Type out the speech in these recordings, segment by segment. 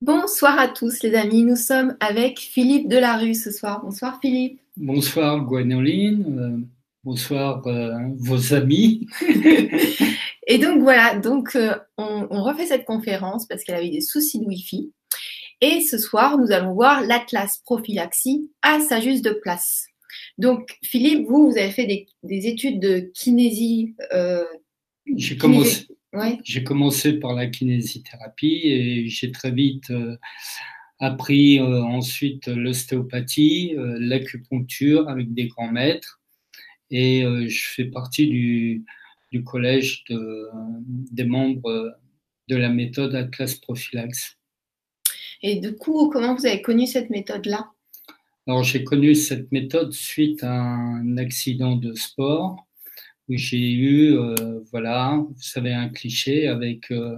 Bonsoir à tous les amis, nous sommes avec Philippe Delarue ce soir. Bonsoir Philippe. Bonsoir Gwenoline, euh, bonsoir euh, vos amis. Et donc voilà, donc euh, on, on, refait cette conférence parce qu'elle avait des soucis de Wi-Fi. Et ce soir, nous allons voir l'Atlas prophylaxie à sa juste de place. Donc Philippe, vous, vous avez fait des, des études de kinésie. J'ai commencé. J'ai commencé par la kinésithérapie et j'ai très vite euh, appris euh, ensuite l'ostéopathie, euh, l'acupuncture avec des grands maîtres. Et je fais partie du, du collège de, des membres de la méthode Atlas Prophylaxe. Et du coup, comment vous avez connu cette méthode-là? Alors, j'ai connu cette méthode suite à un accident de sport où j'ai eu, euh, voilà, vous savez, un cliché avec euh,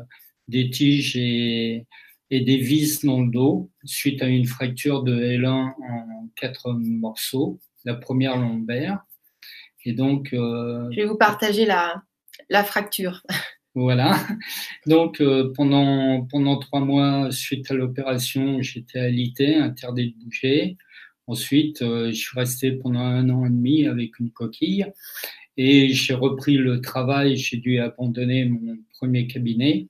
des tiges et, et, des vis dans le dos, suite à une fracture de L1 en quatre morceaux, la première lombaire. Et donc. Euh, Je vais vous partager la, la fracture. Voilà. Donc pendant pendant trois mois suite à l'opération, j'étais alité, interdit de bouger. Ensuite, je suis resté pendant un an et demi avec une coquille. Et j'ai repris le travail, j'ai dû abandonner mon premier cabinet.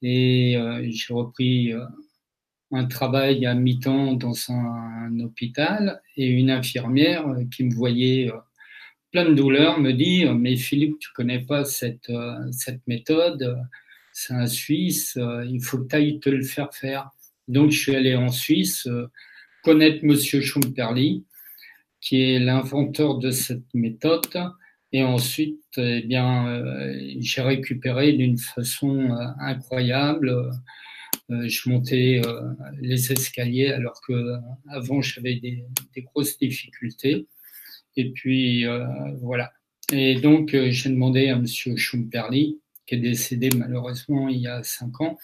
Et euh, j'ai repris euh, un travail à mi-temps dans un, hôpital. Et une infirmière euh, qui me voyait plein de douleurs me dit mais Philippe tu connais pas cette méthode. C'est un Suisse il faut que tu ailles te le faire faire donc je suis allé en Suisse connaître Monsieur Schumperli qui est l'inventeur de cette méthode et ensuite, eh bien, euh, j'ai récupéré d'une façon euh, incroyable. Euh, je montais les escaliers alors que avant j'avais des, grosses difficultés. Et puis voilà. Et donc j'ai demandé à Monsieur Schumperli, qui est décédé malheureusement il y a cinq ans,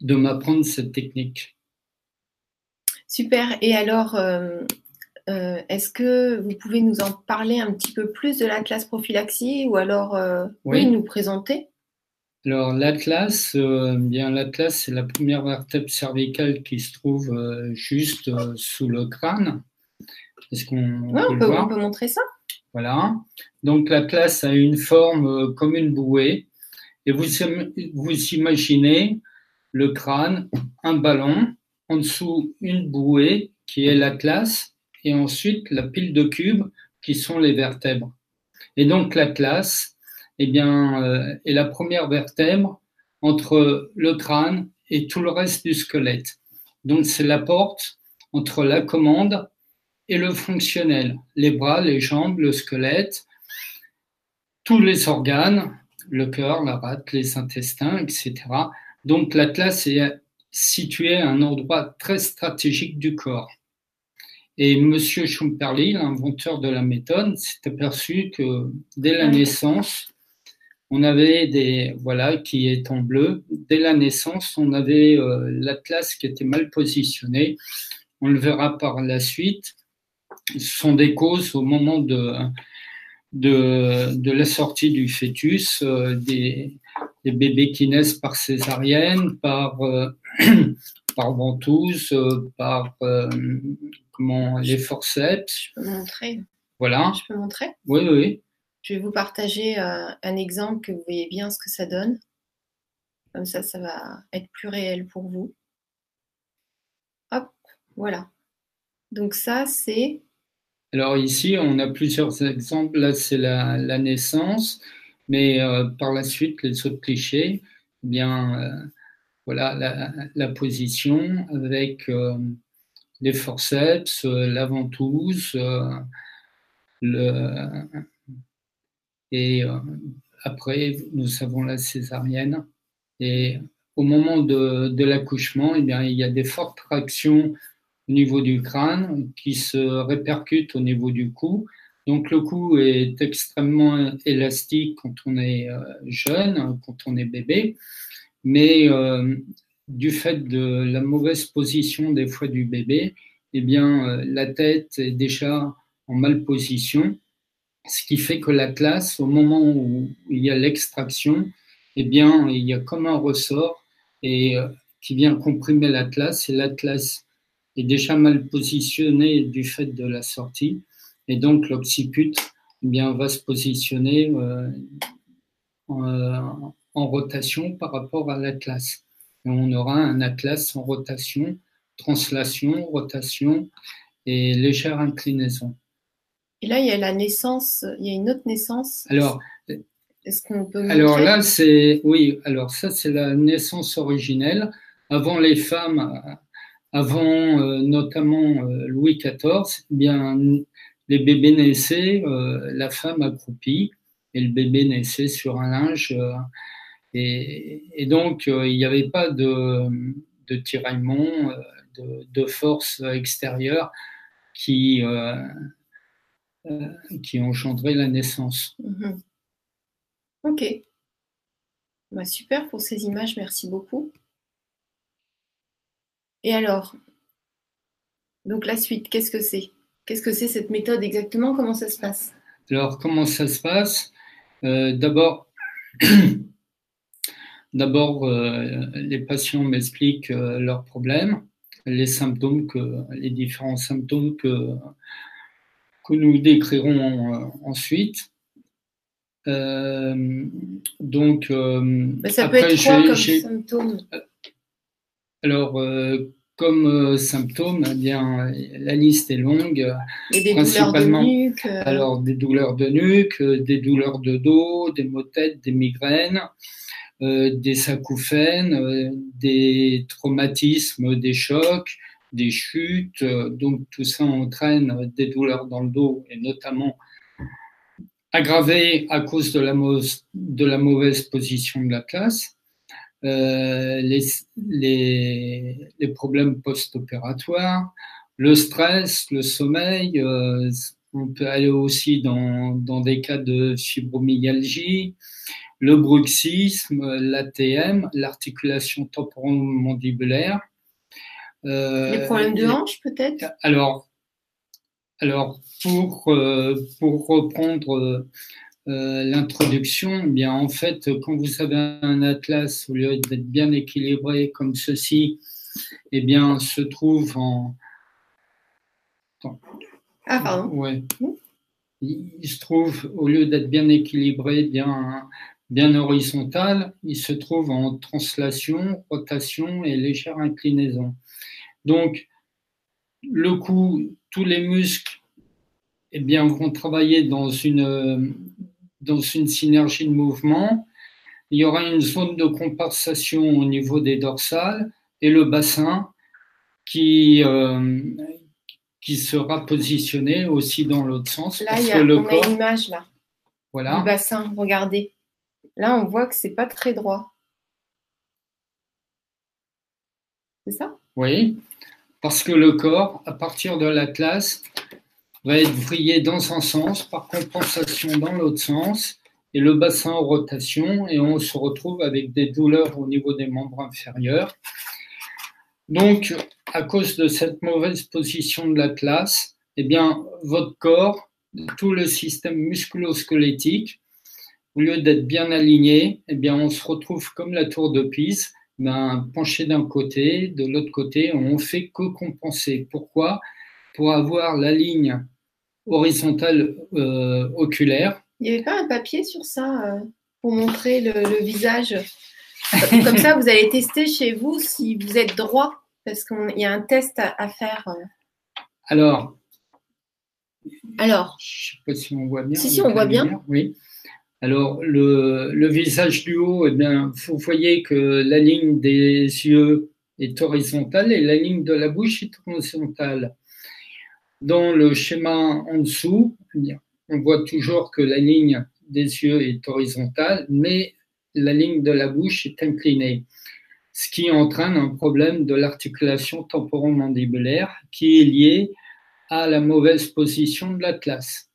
de m'apprendre cette technique. Super. Et alors, est-ce que vous pouvez nous en parler un petit peu plus de l'Atlas prophylaxie ou alors euh, oui. nous présenter? Alors l'Atlas, euh, bien l'Atlas, c'est la première vertèbre cervicale qui se trouve juste sous le crâne. Est-ce qu'on peut, on peut montrer ça Voilà. Donc l'Atlas a une forme comme une bouée. Et vous, vous imaginez le crâne, un ballon, en dessous une bouée qui est l'Atlas et ensuite la pile de cubes qui sont les vertèbres. Et donc l'atlas eh bien, euh, est la première vertèbre entre le crâne et tout le reste du squelette. Donc c'est la porte entre la commande et le fonctionnel, les bras, les jambes, le squelette, tous les organes, le cœur, la rate, les intestins, etc. Donc l'atlas est situé à un endroit très stratégique du corps. Et M. Schumperli, l'inventeur de la méthode, s'est aperçu que dès la naissance, on avait des, voilà, qui est en bleu, dès la naissance, on avait euh, l'atlas qui était mal positionné. On le verra par la suite. Ce sont des causes au moment de, de, la sortie du fœtus, euh, des, des, bébés qui naissent par césarienne, par, euh, par ventouse, par comment les forceps. Je peux montrer. Voilà. Je peux montrer Oui, oui. Je vais vous partager euh, un exemple que vous voyez bien ce que ça donne. Comme ça, ça va être plus réel pour vous. Hop, voilà. Donc ça, c'est... Alors ici, on a plusieurs exemples. Là, c'est la, naissance, mais euh, par la suite, les autres clichés, eh bien, euh, voilà la, position avec les forceps, euh, la ventouse, euh, et euh, après, nous avons la césarienne. Et au moment de, l'accouchement, eh il y a des fortes tractions au niveau du crâne qui se répercutent au niveau du cou. Donc le cou est extrêmement élastique quand on est jeune, quand on est bébé, mais du fait de la mauvaise position des fois du bébé, eh bien, euh, la tête est déjà en mal position, ce qui fait que la classe, au moment où il y a l'extraction, eh bien, il y a comme un ressort et euh, qui vient comprimer l'atlas et l'atlas est déjà mal positionné du fait de la sortie. Et donc l'occiput eh va se positionner euh, en, rotation par rapport à l'atlas. Et on aura un atlas en rotation, translation, rotation et légère inclinaison. Et là, il y a la naissance, il y a une autre naissance. Alors, est-ce qu'on peut Alors là, c'est oui. Alors ça, c'est la naissance originelle. Avant les femmes, avant euh, notamment euh, Louis XIV, eh bien les bébés naissaient, euh, la femme accroupie et le bébé naissait sur un linge. Et, et, donc, il n'y avait pas de, de tiraillement, de, de, force extérieure qui, qui engendrait la naissance. Mhm. Ok. Bah, super pour ces images, merci beaucoup. Et alors, donc la suite, qu'est-ce que c'est? Qu'est-ce que c'est cette méthode exactement? Comment ça se passe? Alors, comment ça se passe? Euh, D'abord, d'abord euh, les patients m'expliquent euh, leurs problèmes, les symptômes, que, les différents symptômes que, que nous décrirons ensuite. Euh, donc, euh, ça peut être quoi comme symptôme? Alors, euh, comme symptôme, eh bien, la liste est longue. Et des principalement, douleurs de nuque. Alors, des douleurs de nuque, des douleurs de dos, des maux de tête, des migraines, des acouphènes, des traumatismes, des chocs, des chutes. donc, tout ça entraîne des douleurs dans le dos et notamment aggravé à cause de la, mauvaise position de la classe, euh, les, problèmes post-opératoires, le stress, le sommeil, euh, on peut aller aussi dans des cas de fibromyalgie, le bruxisme, l'ATM, l'articulation temporomandibulaire. Euh, les problèmes de hanche peut-être? Alors, alors, pour, euh, pour reprendre euh, l'introduction, eh bien en fait, quand vous avez un atlas, au lieu d'être bien équilibré comme ceci, eh bien, se trouve en. Ah, pardon. Ouais. Il, se trouve, au lieu d'être bien équilibré, bien, bien horizontal, il se trouve en translation, rotation et légère inclinaison. Donc, le coup, tous les muscles eh bien, vont travailler dans une, dans une synergie de mouvement. Il y aura une zone de compensation au niveau des dorsales et le bassin qui, euh, qui sera positionné aussi dans l'autre sens. Là, il y a, le on a une image là. Voilà. Du bassin, regardez. Là, on voit que c'est pas très droit. C'est ça? Oui. Parce que le corps, à partir de l'atlas, va être vrillé dans un sens, par compensation dans l'autre sens, et le bassin en rotation, et on se retrouve avec des douleurs au niveau des membres inférieurs. Donc, à cause de cette mauvaise position de l'atlas, eh bien, votre corps, tout le système musculo-squelettique, au lieu d'être bien aligné, eh bien, on se retrouve comme la tour de Pise, ben, penché d'un côté, de l'autre côté, on fait que compenser. Pourquoi? Pour avoir la ligne horizontale euh, oculaire. Il n'y avait pas un papier sur ça euh, pour montrer le, visage? Comme ça, vous allez tester chez vous si vous êtes droit, parce qu'il y a un test à, faire. Euh. Alors, alors, je ne sais pas si on voit bien. Si, si, on voit bien. Oui. Alors, le, visage du haut, eh vous voyez que la ligne des yeux est horizontale et la ligne de la bouche est horizontale. Dans le schéma en dessous, eh on voit toujours que la ligne des yeux est horizontale, mais la ligne de la bouche est inclinée, ce qui entraîne un problème de l'articulation temporomandibulaire qui est lié à la mauvaise position de l'atlas.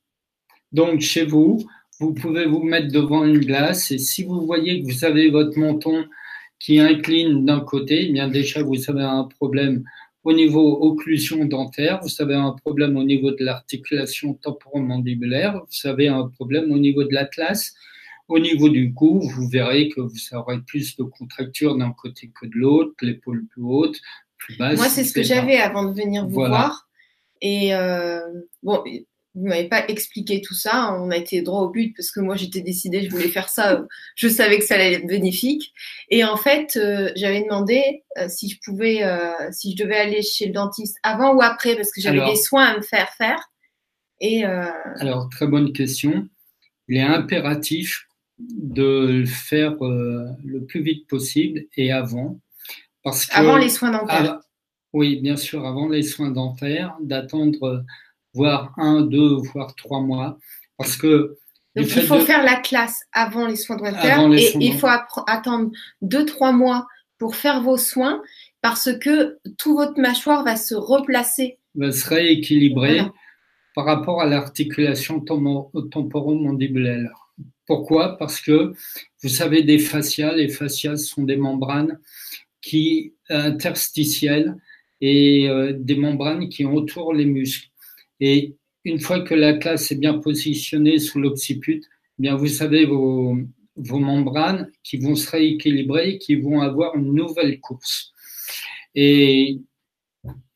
Donc, chez vous, vous pouvez vous mettre devant une glace et si vous voyez que vous avez votre menton qui incline d'un côté, eh bien déjà vous avez un problème au niveau occlusion dentaire, vous avez un problème au niveau de l'articulation temporomandibulaire, vous avez un problème au niveau de l'atlas, au niveau du cou, vous verrez que vous aurez plus de contracture d'un côté que de l'autre, l'épaule plus haute, plus basse. Moi, c'est ce que j'avais avant de venir vous voir. Et euh, bon, vous m'avez pas expliqué tout ça. On a été droit au but parce que moi j'étais décidée, je voulais faire ça. Je savais que ça allait être bénéfique. Et en fait, euh, j'avais demandé euh, si je pouvais, euh, si je devais aller chez le dentiste avant ou après parce que j'avais des soins à me faire faire. Et alors très bonne question. Il est impératif de le faire le plus vite possible et avant. Parce que, avant les soins dentaires. oui, bien sûr, avant les soins dentaires, d'attendre voire un, deux, voire trois mois. Parce que. il faut faire la classe avant les soins dentaires et il faut attendre deux, trois mois pour faire vos soins parce que tout votre mâchoire va se replacer. Va se rééquilibrer par rapport à l'articulation temporomandibulaire. Pourquoi? Parce que vous savez, des fasciales, les fasciales sont des membranes qui interstitielles et euh, des membranes qui entourent les muscles. Et une fois que la classe est bien positionnée sous l'occiput, eh bien vous savez vos, vos membranes qui vont se rééquilibrer, qui vont avoir une nouvelle course. Et,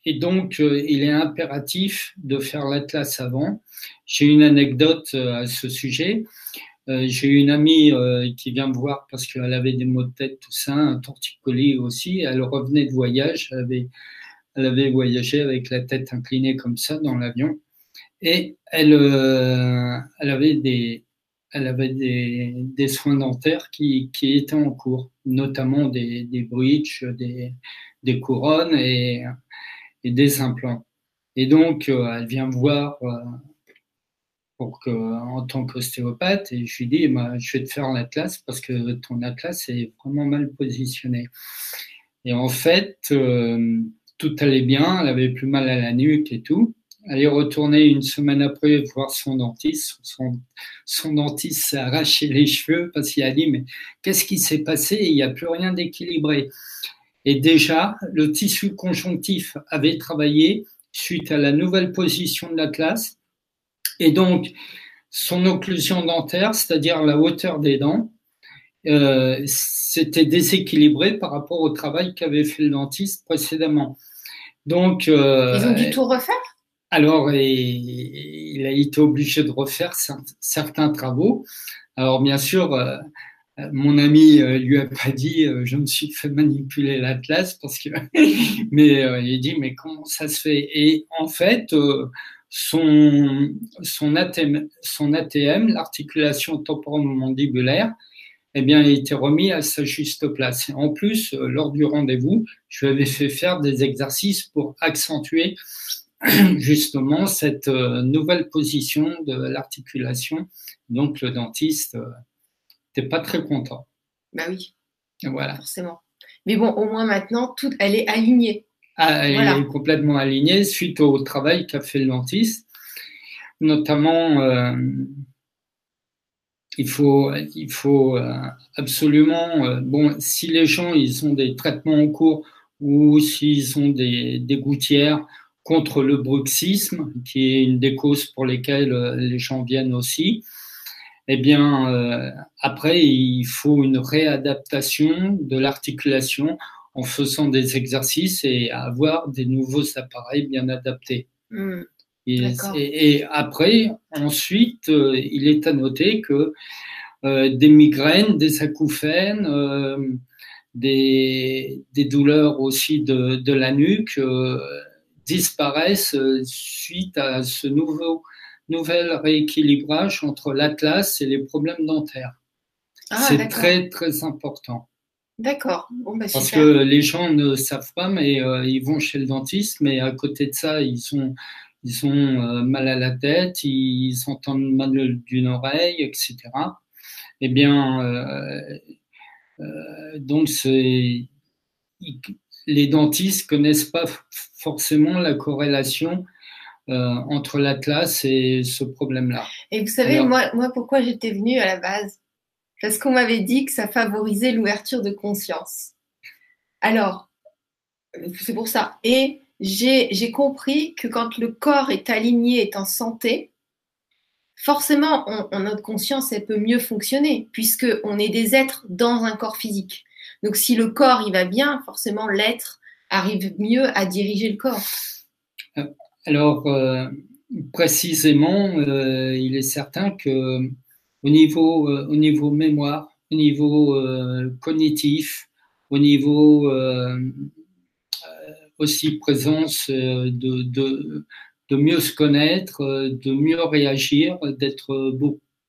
et donc, euh, il est impératif de faire l'atlas avant. J'ai une anecdote euh, à ce sujet. Euh, j'ai une amie qui vient me voir parce qu'elle avait des maux de tête, tout ça, un torticolis aussi. Elle revenait de voyage, elle avait elle avait voyagé avec la tête inclinée comme ça dans l'avion. Et elle, euh, avait des, elle avait des, soins dentaires qui, étaient en cours, notamment des, des bridges, des, couronnes et, des implants. Et donc, euh, elle vient me voir euh, pour que, en tant qu'ostéopathe et je lui dis, bah, je vais te faire l'atlas parce que ton atlas est vraiment mal positionné. Et en fait, tout allait bien, elle avait plus mal à la nuque et tout. Elle est retournée une semaine après voir son dentiste. Son, dentiste s'est arraché les cheveux parce qu'il a dit Mais qu'est-ce qui s'est passé? Il n'y a plus rien d'équilibré. Et déjà, le tissu conjonctif avait travaillé suite à la nouvelle position de l'atlas. Et donc, son occlusion dentaire, c'est-à-dire la hauteur des dents, euh, s'était déséquilibré par rapport au travail qu'avait fait le dentiste précédemment. Donc, euh, Ils ont dû tout refaire? Alors, il a été obligé de refaire certains travaux. Alors, bien sûr, euh, mon ami euh, lui a pas dit je me suis fait manipuler l'atlas parce que mais il dit mais comment ça se fait? Et en fait son son ATM, son ATM l'articulation temporomandibulaire eh bien, il été remis à sa juste place. En plus, euh, lors du rendez-vous, je lui avais fait faire des exercices pour accentuer justement cette euh, nouvelle position de l'articulation. Donc, le dentiste n'était euh, pas très content. Bah oui. Voilà. Forcément. Mais bon, au moins maintenant, tout, elle est alignée. Ah, elle est complètement alignée suite au travail qu'a fait le dentiste, notamment il faut, il faut euh, absolument, euh, bon, si les gens ils ont des traitements en cours ou s'ils ont des, des gouttières contre le bruxisme, qui est une des causes pour lesquelles euh, les gens viennent aussi, eh bien, après, il faut une réadaptation de l'articulation en faisant des exercices et avoir des nouveaux appareils bien adaptés. Mmh. Et, après, ensuite, euh, il est à noter que euh, des migraines, des acouphènes, euh, des, des, douleurs aussi de, de la nuque disparaissent suite à ce nouveau nouvel rééquilibrage entre l'atlas et les problèmes dentaires. Ah, c'est très très important. D'accord. Bon, bah, Parce que les gens ne savent pas, mais ils vont chez le dentiste, mais à côté de ça, ils sont ils ont euh, mal à la tête, ils entendent mal d'une oreille, etc. Eh bien, euh, euh, donc les dentistes connaissent pas forcément la corrélation entre l'atlas et ce problème-là. Et vous savez, moi, moi, pourquoi j'étais venue à la base? Parce qu'on m'avait dit que ça favorisait l'ouverture de conscience. Alors, c'est pour ça. Et j'ai compris que quand le corps est aligné, est en santé, forcément, notre conscience, elle peut mieux fonctionner, puisqu'on est des êtres dans un corps physique. Donc, si le corps, il va bien, forcément, l'être arrive mieux à diriger le corps. Alors, euh, précisément, euh, il est certain que au niveau, euh, au niveau mémoire, au niveau cognitif, au niveau aussi présence de, de, de, mieux se connaître, de mieux réagir, d'être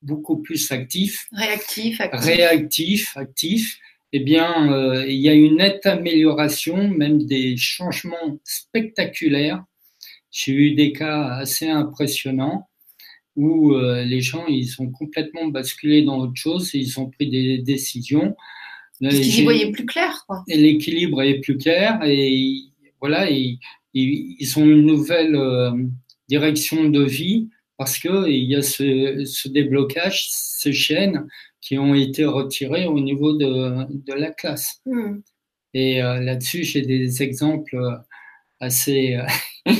beaucoup, plus actif. Réactif, actif. Réactif, actif. Eh bien, il y a une nette amélioration, même des changements spectaculaires j'ai eu des cas assez impressionnants où euh, les gens ils sont complètement basculés dans autre chose et ils ont pris des décisions. Parce qu'ils y voyaient plus clair. Et l'équilibre est plus clair et voilà, ils, ils ont une nouvelle euh, direction de vie parce qu'il y a ce, ce, déblocage, ces chaînes qui ont été retirées au niveau de, de la classe. Hmm. Et euh, là-dessus, j'ai des exemples assez.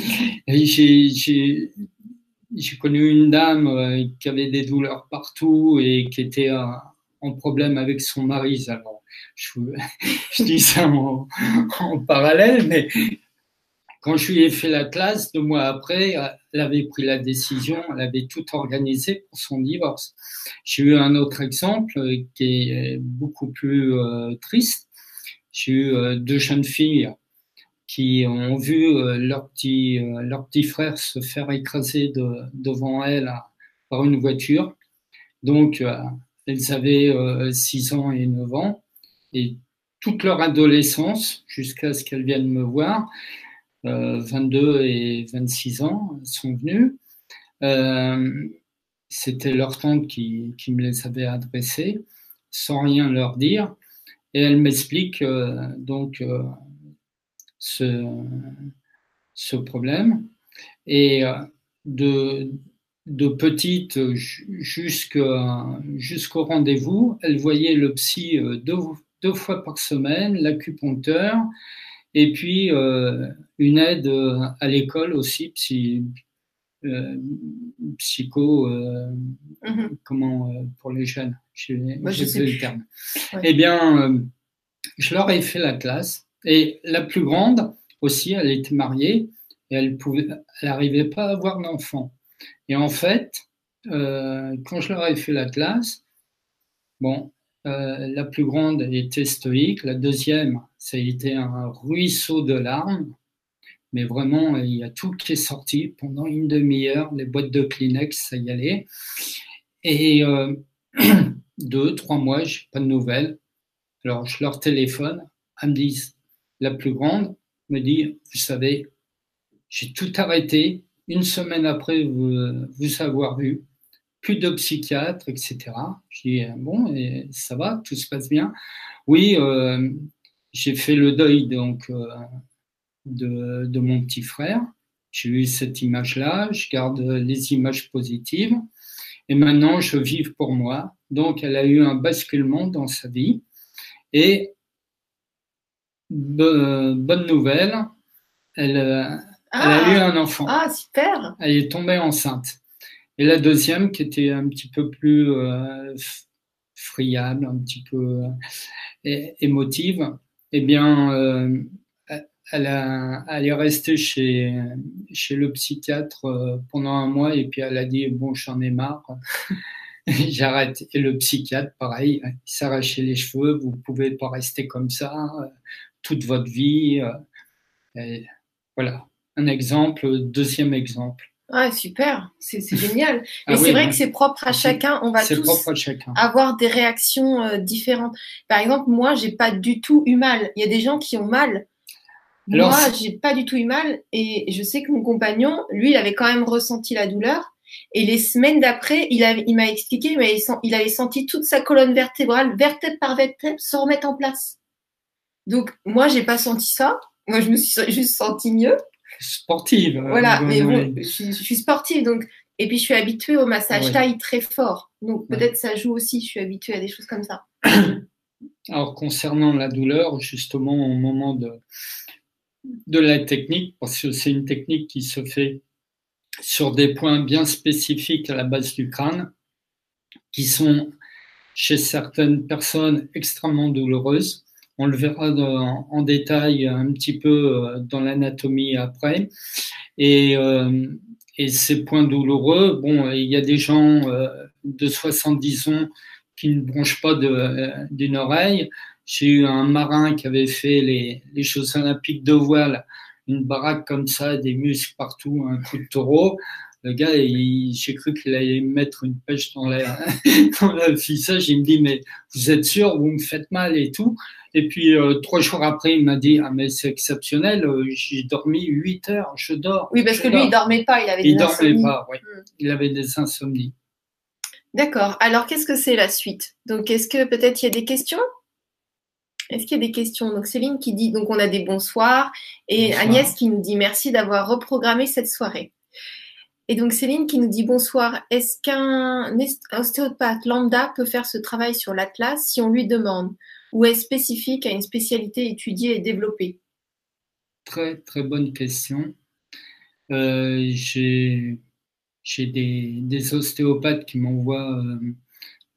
j'ai connu une dame euh, qui avait des douleurs partout et qui était euh, en problème avec son mari. Alors, je, je dis ça en, parallèle, mais quand je lui ai fait la classe, deux mois après, elle avait pris la décision, elle avait tout organisé pour son divorce. J'ai eu un autre exemple euh, qui est beaucoup plus triste. J'ai eu deux jeunes filles qui ont vu euh, leur petit, euh, leur petit frère se faire écraser de, devant elles par une voiture. Donc, euh, elles avaient 6 ans et 9 ans. Et toute leur adolescence, jusqu'à ce qu'elles viennent me voir, 22 et 26 ans, sont venues. C'était leur tante qui, me les avait adressées, sans rien leur dire. Et elle m'explique donc ce, problème. Et euh, de, petite jusqu'au rendez-vous, elle voyait le psy euh, deux, deux fois par semaine, l'acupuncteur, et puis euh, une aide à l'école aussi, psy, psycho, mm-hmm. comment pour les jeunes, j'ai le terme. Eh bien, je leur ai fait la classe et la plus grande aussi, elle était mariée et elle n'arrivait pas à avoir d'enfant. Et en fait, euh, quand je leur ai fait la classe, bon, euh, la plus grande était stoïque, la deuxième, ça a été un ruisseau de larmes, mais vraiment, il y a tout qui est sorti pendant une demi-heure, les boîtes de Kleenex, ça y allait. Et euh, deux, trois mois, j'ai pas de nouvelles. Alors, je leur téléphone, elles me disent la plus grande, me dit, vous savez, j'ai tout arrêté une semaine après vous, vous avoir vu, plus de psychiatre, etc. Je dis, bon, et ça va, tout se passe bien. Oui, euh, j'ai fait le deuil donc euh, de, de, mon petit frère. J'ai eu cette image-là, je garde les images positives. Et maintenant, je vis pour moi. Donc, elle a eu un basculement dans sa vie. Et bonne nouvelle, elle, euh, a eu un enfant. Ah, super Elle est tombée enceinte. Et la deuxième, qui était un petit peu plus euh, friable, un petit peu euh, émotive, eh bien, elle, a, elle, est restée chez, le psychiatre pendant un mois et puis elle a dit, bon, j'en ai marre. J'arrête. Et le psychiatre, pareil, il s'arrachait les cheveux, vous pouvez pas rester comme ça toute votre vie. Euh, voilà, un exemple, deuxième exemple. Ah, super, c'est génial. Mais ah c'est vrai que c'est propre à chacun. On va tous avoir des réactions euh, différentes. Par exemple, moi, j'ai pas du tout eu mal. Il y a des gens qui ont mal. Alors, moi, j'ai pas du tout eu mal. Et je sais que mon compagnon, lui, il avait quand même ressenti la douleur. Et les semaines d'après, il, il m'a expliqué, mais il avait senti toute sa colonne vertébrale, vertèbre par vertèbre, se remettre en place. Donc, moi, j'ai pas senti ça. Moi, je me suis juste sentie mieux. Sportive. Hein, voilà, mais bon, je, suis sportive. Donc, et puis, je suis habituée au massage taille très fort. Donc, peut-être ça joue aussi. Je suis habituée à des choses comme ça. Alors, concernant la douleur, justement, au moment de, de la technique, parce que c'est une technique qui se fait sur des points bien spécifiques à la base du crâne, qui sont chez certaines personnes extrêmement douloureuses. On le verra en détail un petit peu euh, dans l'anatomie après. Et, euh, ces points douloureux, bon, il y a des gens euh, de 70 ans qui ne bronchent pas d'une oreille. J'ai eu un marin qui avait fait les, les olympiques de voile, une baraque comme ça, des muscles partout, un coup de taureau. Le gars, j'ai cru qu'il allait me mettre une pêche dans, la, dans le visage. Il me dit, mais vous êtes sûr, vous me faites mal et tout. Et puis, euh, trois jours après, il m'a dit, ah, mais c'est exceptionnel, euh, j'ai dormi huit heures, je dors. Oui, parce que lui, il dormait pas, il avait il des insomnies. Il dormait pas, oui. Hmm. Il avait des insomnies. D'accord. Alors, qu'est-ce que c'est la suite? Donc, est-ce que peut-être il y a des questions? Est-ce qu'il y a des questions? Donc Céline qui dit, donc on a des bonsoirs, et Agnès qui nous dit merci d'avoir reprogrammé cette soirée. Et donc Céline qui nous dit bonsoir, est-ce qu'un ostéopathe lambda peut faire ce travail sur l'atlas si on lui demande ou est spécifique à une spécialité étudiée et développée? Très très bonne question. Euh, j'ai des, ostéopathes qui m'envoient euh,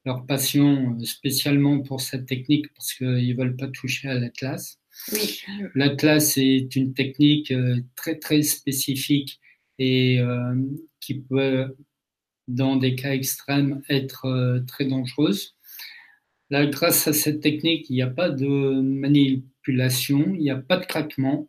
leurs patients euh, spécialement pour cette technique parce qu'ils ne veulent pas toucher à l'atlas. Oui. L'atlas est une technique très très spécifique et euh, qui peut, dans des cas extrêmes, être euh, très dangereuse. Là, grâce à cette technique, il n'y a pas de manipulation, il n'y a pas de craquement.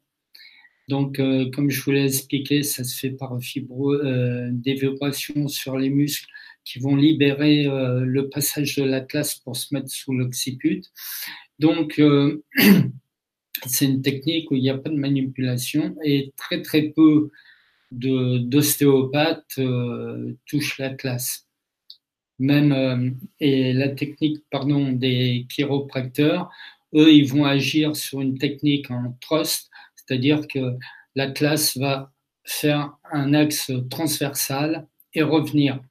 Donc, euh, comme je vous l'ai expliqué, ça se fait par fibro, euh, des vibrations sur les muscles qui vont libérer le passage de l'atlas pour se mettre sous l'occiput. Donc, c'est une technique où il n'y a pas de manipulation et très très peu d'ostéopathes euh, touche la classe. Même euh, et la technique pardon des chiropracteurs, eux ils vont agir sur une technique en trust, c'est-à-dire que la classe va faire un axe transversal et revenir.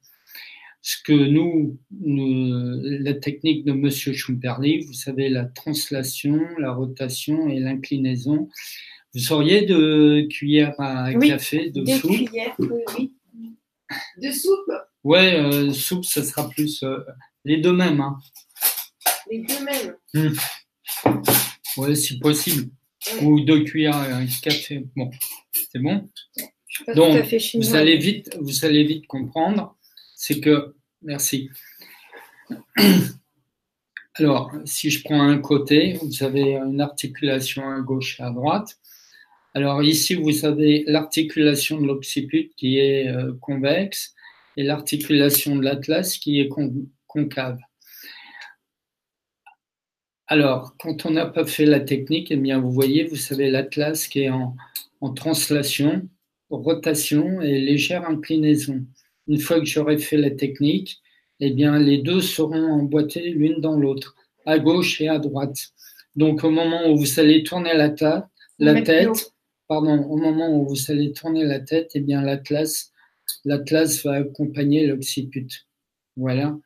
Ce que nous, la technique de Monsieur Schumperli, vous savez, la translation, la rotation et l'inclinaison, vous auriez de cuillères à café, de soupe? cuillères, oui, De soupe? Ouais, euh, soupe, ça sera plus euh, les deux mêmes. Hein. Les deux mêmes hmm. Ouais, si possible. Ou deux cuillères à café. Bon, c'est bon? Donc, vous allez vite, vous allez vite comprendre. C'est que, merci. Alors, si je prends un côté, vous avez une articulation à gauche et à droite. Alors ici, vous avez l'articulation de l'occiput qui est euh, convexe et l'articulation de l'atlas qui est concave. Alors, quand on n'a pas fait la technique, eh bien, vous voyez, vous savez l'atlas qui est en, translation, rotation et légère inclinaison. Une fois que j'aurai fait la technique, eh bien, les deux seront emboîtés l'une dans l'autre, à gauche et à droite. Donc, au moment où vous allez tourner la, la tête, pardon, au moment où vous allez tourner la tête, eh bien l'atlas, l'atlas va accompagner l'occiput. Voilà.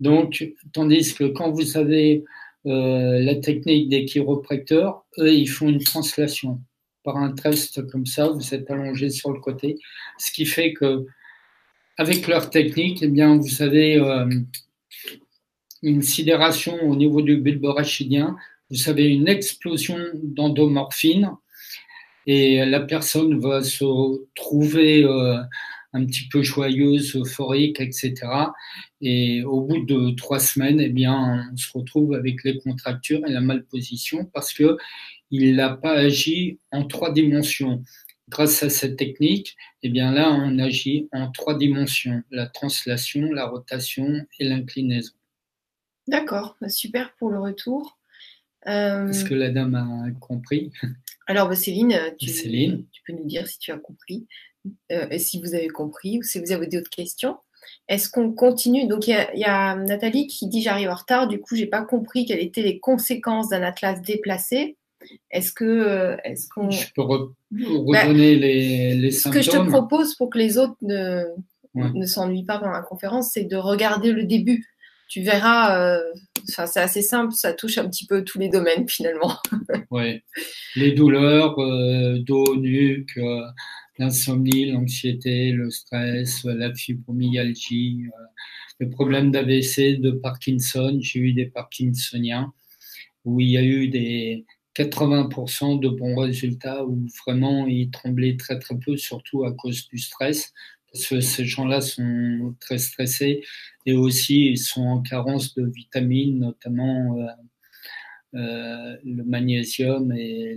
Donc, tandis que quand vous avez euh, la technique des chiropracteurs, eux, ils font une translation. Par un test comme ça, vous êtes allongé sur le côté, ce qui fait que avec leur technique, eh bien, vous avez euh, une sidération au niveau du bulbe rachidien, vous avez une explosion d'endomorphine, et la personne va se trouver euh, un petit peu joyeuse, euphorique, etc. Et au bout de trois semaines, eh bien, on se retrouve avec les contractures et la malposition parce que il n'a pas agi en trois dimensions. Grâce à cette technique, eh bien là, on agit en trois dimensions la translation, la rotation et l'inclinaison. D'accord, bah, super pour le retour. Est-ce que la dame a compris? Alors, bah, Céline, euh, tu, tu, peux nous dire si tu as compris, euh, si vous avez compris ou si vous avez d'autres questions. Est-ce qu'on continue? Donc, il y, a Nathalie qui dit J'arrive en retard, du coup, j'ai pas compris quelles étaient les conséquences d'un atlas déplacé. Est-ce que. Euh, est-ce qu'on... Je peux bah, redonner les, les, symptômes. Ce que je te propose pour que les autres ne, ne s'ennuient pas pendant la conférence, c'est de regarder le début tu verras, euh, c'est assez simple, ça touche un petit peu tous les domaines finalement. oui, les douleurs, euh, dos, nuque, euh, l'insomnie, l'anxiété, le stress, la fibromyalgie, euh, le problème d'AVC, de Parkinson. J'ai eu des Parkinsoniens où il y a eu des 80% de bons résultats où vraiment ils tremblaient très très peu, surtout à cause du stress. Parce que ces gens-là sont très stressés et aussi ils sont en carence de vitamines, notamment euh, euh, le magnésium et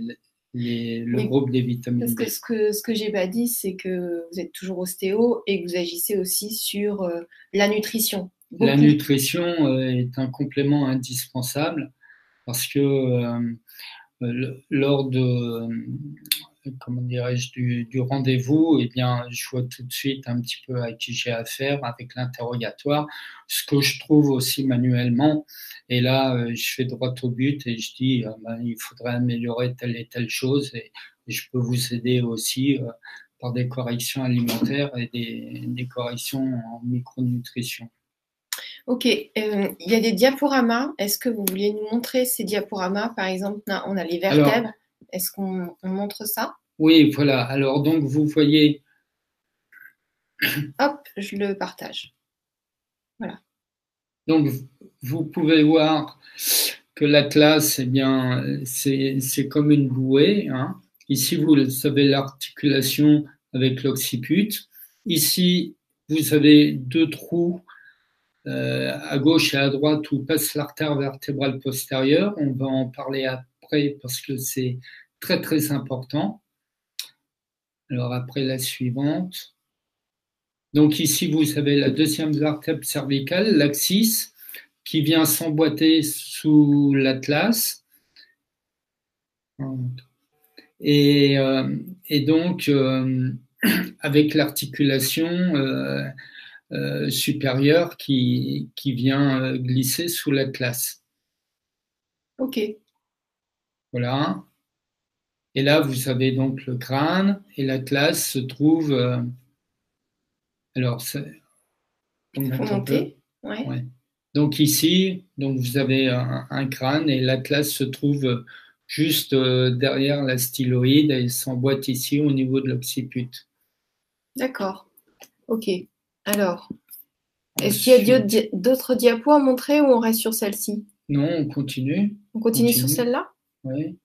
le groupe des vitamines. Parce que ce que, ce que j'ai pas dit, c'est que vous êtes toujours ostéo et que vous agissez aussi sur euh, la nutrition. La nutrition est un complément indispensable parce que euh, lors de comment dirais-je, du, du rendez-vous, eh bien, je vois tout de suite un petit peu à qui j'ai affaire avec l'interrogatoire, ce que je trouve aussi manuellement. Et là, euh, je fais droit au but et je dis, euh, ben, il faudrait améliorer telle et telle chose et, je peux vous aider aussi euh, par des corrections alimentaires et des, des corrections en micronutrition. Ok, il y a des diaporamas. Est-ce que vous vouliez nous montrer ces diaporamas? Par exemple, on a les vertèbres. Est-ce qu'on montre ça? Oui, voilà. Alors, donc, vous voyez. Hop, je le partage. Voilà. Donc, vous pouvez voir que l'atlas, eh bien, c'est comme une bouée. Hein. Ici, vous avez l'articulation avec l'occiput. Ici, vous avez deux trous euh, à gauche et à droite où passe l'artère vertébrale postérieure. On va en parler après parce que c'est très très important. Alors après la suivante. Donc ici, vous avez la deuxième vertèbre cervicale, l'axis, qui vient s'emboîter sous l'atlas. Et, euh, et, donc, euh, avec l'articulation euh, supérieure qui, qui vient glisser sous l'atlas. OK. Voilà. Et là, vous avez donc le crâne et l'atlas se trouve. Euh, alors, donc ici, donc vous avez un, crâne et l'atlas se trouve juste euh, derrière la styloïde et s'emboîte ici au niveau de l'occiput. D'accord. Ok. Alors, est-ce qu'il y a d'autres diapos à montrer ou on reste sur celle-ci? Non, on continue. On continue, sur celle-là? Oui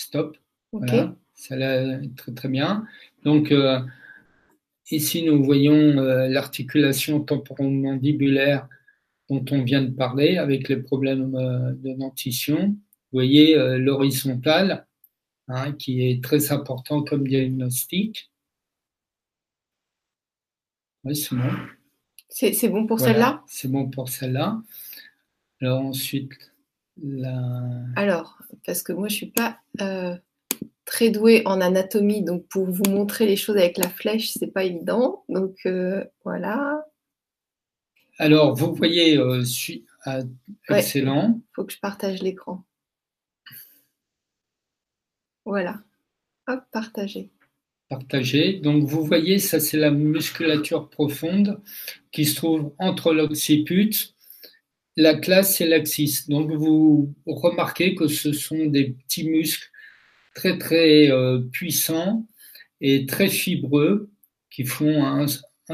stop. Voilà, ça là très très bien. Donc euh, ici nous voyons euh, l'articulation temporomandibulaire dont on vient de parler avec les problèmes euh, de dentition. Vous voyez l'horizontale hein, qui est très important comme diagnostic. Oui, c'est bon. C'est bon pour celle-là? C'est bon pour celle-là. Alors ensuite, alors, parce que moi, je ne suis pas euh, très douée en anatomie, donc pour vous montrer les choses avec la flèche, c'est pas évident. Donc, euh, voilà. Alors, vous voyez, euh, ah, excellent. Il faut que je partage l'écran. Voilà. Hop, partager. Partager. Donc, vous voyez, ça, c'est la musculature profonde qui se trouve entre l'occiput la classe, et l'axis. Donc, vous remarquez que ce sont des petits muscles très, très euh, puissants et très fibreux qui font un,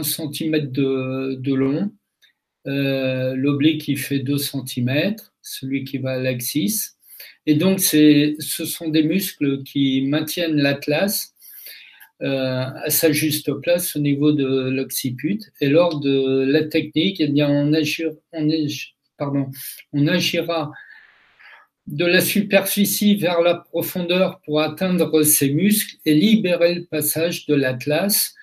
centimètre de, long. Euh, L'oblique, qui fait 2 cm, celui qui va à l'axis. Et donc, ce sont des muscles qui maintiennent l'atlas euh, à sa juste place au niveau de l'occiput. Et lors de la technique, eh bien, on, agit, on, pardon, on agira de la superficie vers la profondeur pour atteindre ces muscles et libérer le passage de l'atlas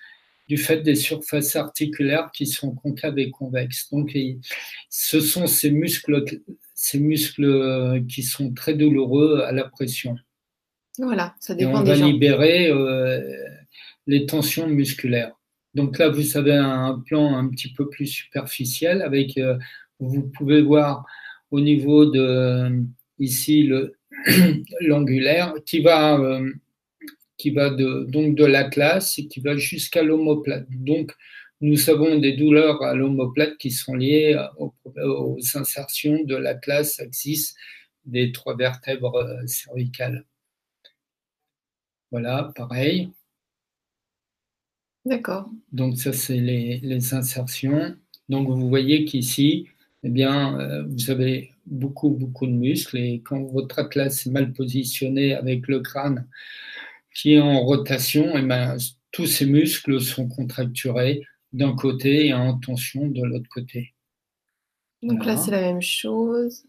du fait des surfaces articulaires qui sont concaves et convexes. Donc, ce sont ces muscles, ces muscles qui sont très douloureux à la pression. Voilà, ça dépend et on va libérer euh, les tensions musculaires. Donc là, vous avez un plan un petit peu plus superficiel avec euh, vous pouvez voir au niveau de ici l'angulaire qui va euh, qui va de, donc de l'atlas et qui va jusqu'à l'omoplate. Donc nous avons des douleurs à l'omoplate qui sont liées aux, insertions de l'atlas axis des trois vertèbres euh, cervicales. Voilà, pareil. D'accord. Donc ça, c'est les, les, insertions. Donc vous voyez qu'ici, eh bien, euh, vous avez beaucoup, beaucoup de muscles et quand votre atlas est mal positionné avec le crâne qui est en rotation, eh bien, tous ces muscles sont contracturés d'un côté et en tension de l'autre côté. Donc là, c'est la même chose.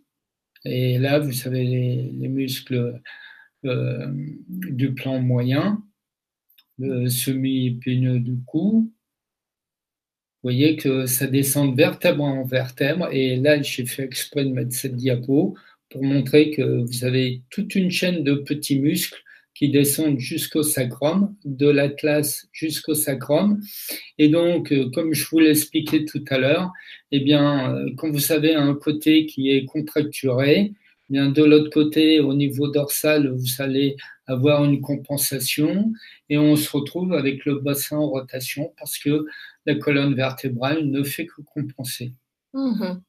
Et là, vous savez, les, muscles euh, du plan moyen, le semi-épineux du cou, vous voyez que ça descend de vertèbre en vertèbre. Et là, j'ai fait exprès de mettre cette diapo pour montrer que vous avez toute une chaîne de petits muscles qui descendent jusqu'au sacrum, de l'atlas jusqu'au sacrum. Et donc, euh, comme je vous l'expliquais tout à l'heure, eh bien, euh, quand vous avez un côté qui est contracturé, eh bien de l'autre côté, au niveau dorsal, vous allez avoir une compensation et on se retrouve avec le bassin en rotation parce que la colonne vertébrale ne fait que compenser. Mmh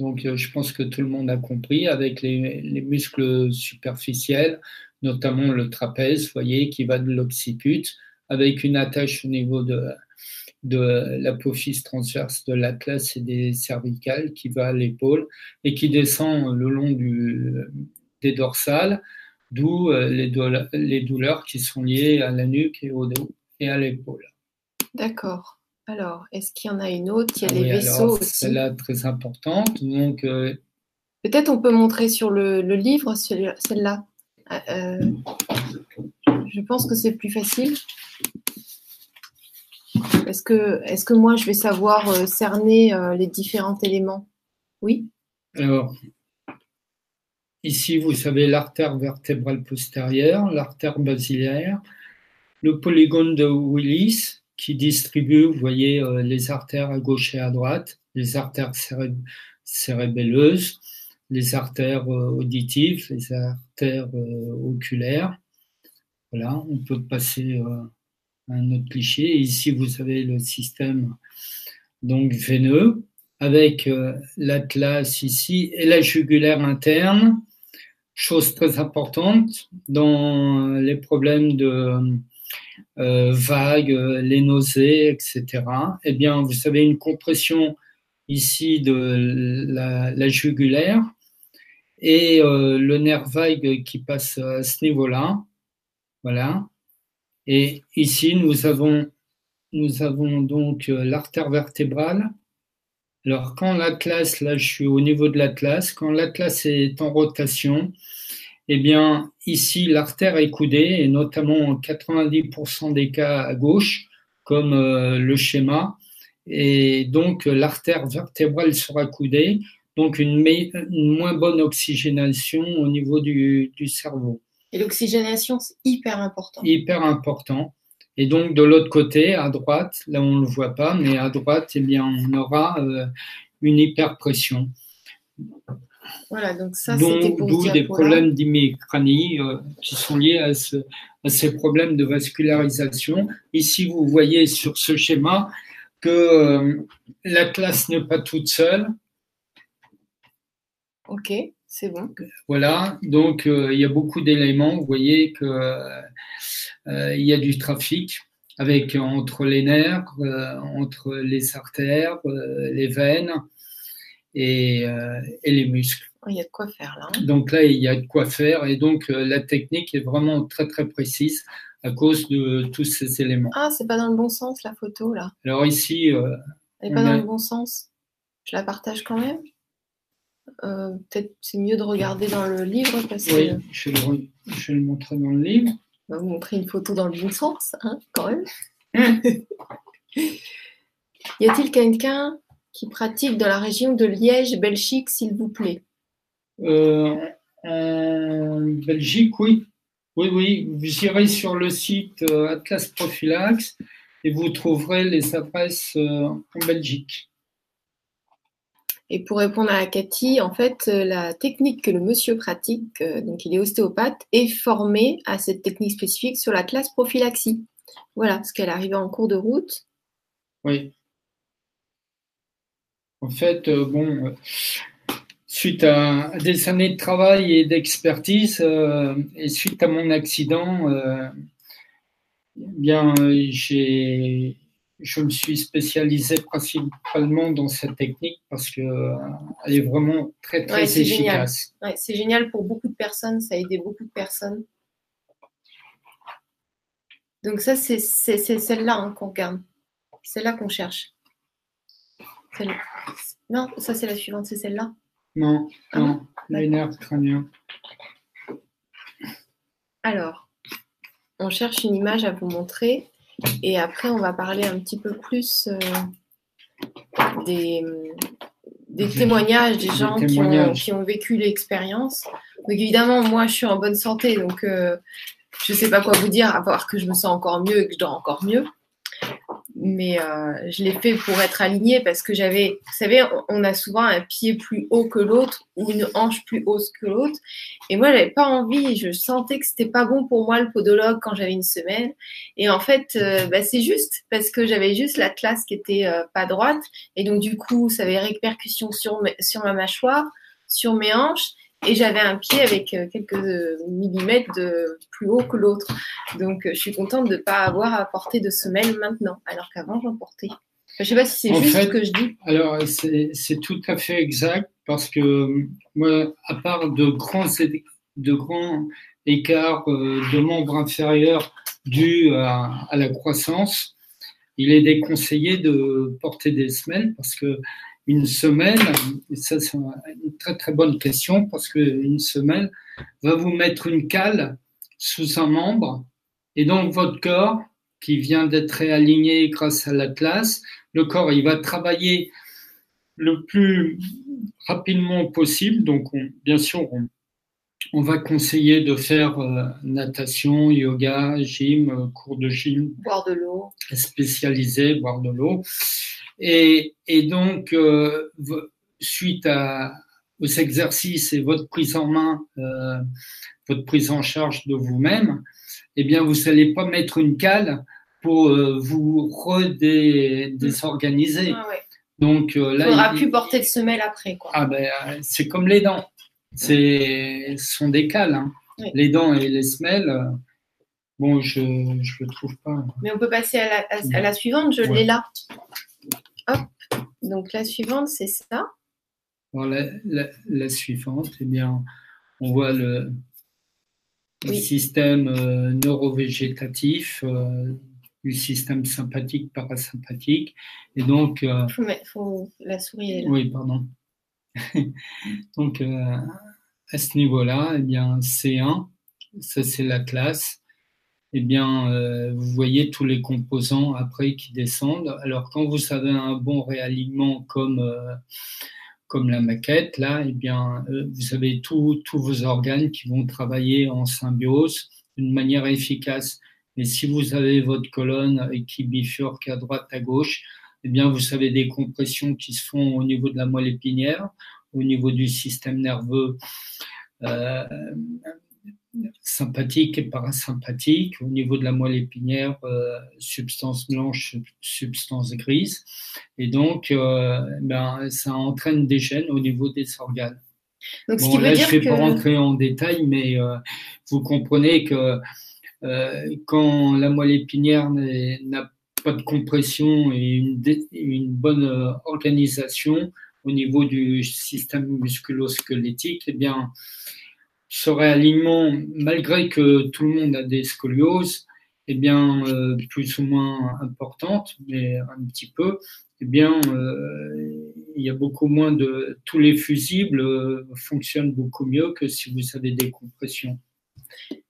donc, euh, je pense que tout le monde a compris avec les, les muscles superficiels, notamment le trapèze, vous voyez, qui va de l'occiput, avec une attache au niveau de, de l'apophyse transverse de l'atlas et des cervicales qui va à l'épaule et qui descend le long du, des dorsales, d'où euh, les, les, douleurs qui sont liées à la nuque et au dos et à l'épaule. D'accord. Alors, est-ce qu'il y en a une autre Il y a ah les vaisseaux aussi. Celle-là, très importante. Donc, euh, Peut-être on peut montrer sur le, le livre celle-là. Euh, je pense que c'est plus facile. Est-ce que, est que moi, je vais savoir euh, cerner euh, les différents éléments? Oui? Alors, ici, vous savez l'artère vertébrale postérieure, l'artère basilaire, le polygone de Willis qui distribue, vous voyez, les artères à gauche et à droite, les artères cérébelleuses, les artères euh, auditives, les artères euh, oculaires. Voilà, on peut passer euh, à un autre cliché. ici, vous avez le système donc veineux avec l'atlas ici et la jugulaire interne. Chose très importante dans les problèmes de vagues, les nausées, etc. Eh bien, vous avez une compression ici de la jugulaire et euh, le nerf vague qui passe à ce niveau-là. Voilà. Et ici, nous avons, nous avons donc euh, l'artère vertébrale. Alors, quand l'atlas, là, je suis au niveau de l'atlas, quand l'atlas est en rotation, eh bien, ici, l'artère est coudée, et notamment en 90% des cas à gauche, comme euh, le schéma. Et donc, l'artère vertébrale sera coudée donc une, moins bonne oxygénation au niveau du, cerveau. Et l'oxygénation, c'est hyper important. Hyper important. Et donc de l'autre côté, à droite, là on ne le voit pas, mais à droite, eh bien, on aura euh, une hyperpression. Voilà, donc ça, c'était pour D'où des problèmes d'hémicranie euh, qui sont liés à, à, ces problèmes de vascularisation. Ici, vous voyez sur ce schéma que euh, la classe n'est pas toute seule, Ok, c'est bon. Voilà, donc euh, il y a beaucoup d'éléments. Vous voyez qu'il euh, y a du trafic avec entre les nerfs, entre les artères, les veines et, et, les muscles. Il y a de quoi faire là. Hein. Donc là, il y a de quoi faire et donc la technique est vraiment très très précise à cause de tous ces éléments. Ah, c'est pas dans le bon sens la photo là. Alors ici. Elle n'est pas dans le bon sens. Je la partage quand même. Euh, peut-être c'est mieux de regarder dans le livre parce oui, je, vais le, je le montrer dans le livre. On va vous montrer une photo dans le bon sens, hein, quand même. y a-t-il quelqu'un qui pratique dans la région de Liège, Belgique, s'il vous plaît euh, En Belgique, oui. Oui, oui. Vous irez sur le site euh, Atlas Prophylax et vous trouverez les adresses en Belgique. Et pour répondre à Cathy, en fait, euh, la technique que le monsieur pratique, euh, donc il est ostéopathe, est formé à cette technique spécifique sur la classe prophylaxie. Voilà, parce qu'elle arrivait en cours de route. Oui. En fait, euh, bon, suite à des années de travail et d'expertise, et suite à mon accident, bien, j'ai, je me suis spécialisé principalement dans cette technique parce que euh, elle est vraiment très très efficace. Ouais, c'est génial pour beaucoup de personnes, ça a aidé beaucoup de personnes. Donc ça, c'est celle-là hein, qu'on regarde. Celle-là qu'on cherche. Celle non, ça c'est la suivante, c'est celle-là. Non, ah non, l'énerve crânien. Alors, on cherche une image à vous montrer et après on va parler un petit peu plus euh, des, témoignages des gens Qui, ont, vécu l'expérience. Donc évidemment, moi je suis en bonne santé, donc euh, je ne sais pas quoi vous dire, à part que je me sens encore mieux et que je dors encore mieux mais euh, je l'ai fait pour être aligné parce que j'avais, vous savez, on a souvent un pied plus haut que l'autre ou une hanche plus haute que l'autre. Et moi, j'avais pas envie, je sentais que c'était pas bon pour moi le podologue quand j'avais une semaine. Et en fait, euh, bah, c'est juste parce que j'avais juste la classe qui était euh, pas droite. Et donc, du coup, ça avait répercussion sur, sur ma mâchoire, sur mes hanches et j'avais un pied avec euh, quelques euh, millimètres de plus haut que l'autre. Donc, euh, je suis contente de ne pas avoir à porter de semelle maintenant, alors qu'avant, j'en portais. Je ne sais pas si c'est juste ce que je dis. Alors, c'est tout à fait exact parce que moi, à part de grands, de grands écarts de membres inférieurs dus à, à, la croissance, il est déconseillé de porter des semelles parce que une semelle, et ça c'est une très très bonne question parce qu'une semelle va vous mettre une cale sous un membre et donc votre corps qui vient d'être réaligné grâce à l'atlas, le corps il va travailler le plus rapidement possible. Donc bien sûr on, va conseiller de faire euh, natation, yoga, gym, euh, cours de gym, boire de l'eau, spécialisé, boire de l'eau. Et, et donc, euh, suite à, aux exercices et votre prise en main, euh, votre prise en charge de vous-même, eh bien, vous n'allez pas mettre une cale pour euh, vous redésorganiser. Ah Donc là, il faudra plus porter de semelle après. Quoi. Ah ben, c'est comme les dents. C'est sont des cales. Hein. Les dents et les semelles. Bon, je ne le trouve pas. Mais on peut passer à la, à, la suivante. Je l'ai là. Hop. Donc la suivante, c'est ça. la, suivante, eh bien, on voit le, système euh, neurovégétatif, euh, du système sympathique, parasympathique. Et donc. Il euh, faut, la souris Oui, pardon. donc, à ce niveau-là, eh bien, C1, ça c'est la classe eh bien, euh, vous voyez tous les composants après qui descendent. Alors, quand vous avez un bon réalignement comme, euh, comme la maquette, là, eh bien, euh, vous avez tous vos organes qui vont travailler en symbiose d'une manière efficace. Et si vous avez votre colonne qui bifurque à droite, à gauche, eh bien, vous avez des compressions qui se font au niveau de la moelle épinière, au niveau du système nerveux sympathique et parasympathique. Au niveau de la moelle épinière, euh, substance blanche, substance grise. Et donc, euh, ben, ça entraîne des gènes au niveau des organes. Donc, bon, là, je ne vais pas rentrer en détail, mais euh, vous comprenez que quand la moelle épinière n'a pas de compression et une, une bonne organisation au niveau du système musculo-squelettique, eh bien, ce réalignement, malgré que tout le monde a des scolioses, eh bien, euh, plus ou moins importantes, mais un petit peu, eh bien, euh, il y a beaucoup moins de. Tous les fusibles euh, fonctionnent beaucoup mieux que si vous avez des compressions.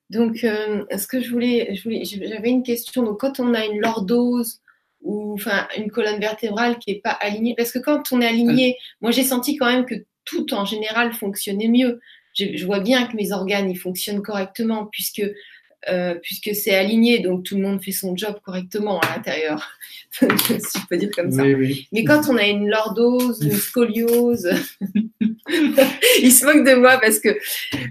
Donc, ce que je voulais, j'avais une question. Donc, quand on a une lordose ou enfin une colonne vertébrale qui n'est pas alignée, parce que quand on est aligné, moi j'ai senti quand même que tout en général fonctionnait mieux je, vois bien que mes organes ils fonctionnent correctement puisque euh, puisque c'est aligné, donc tout le monde fait son job correctement à l'intérieur, si je peux dire comme ça. Mais quand on a une lordose, une scoliose, il se moque de moi parce que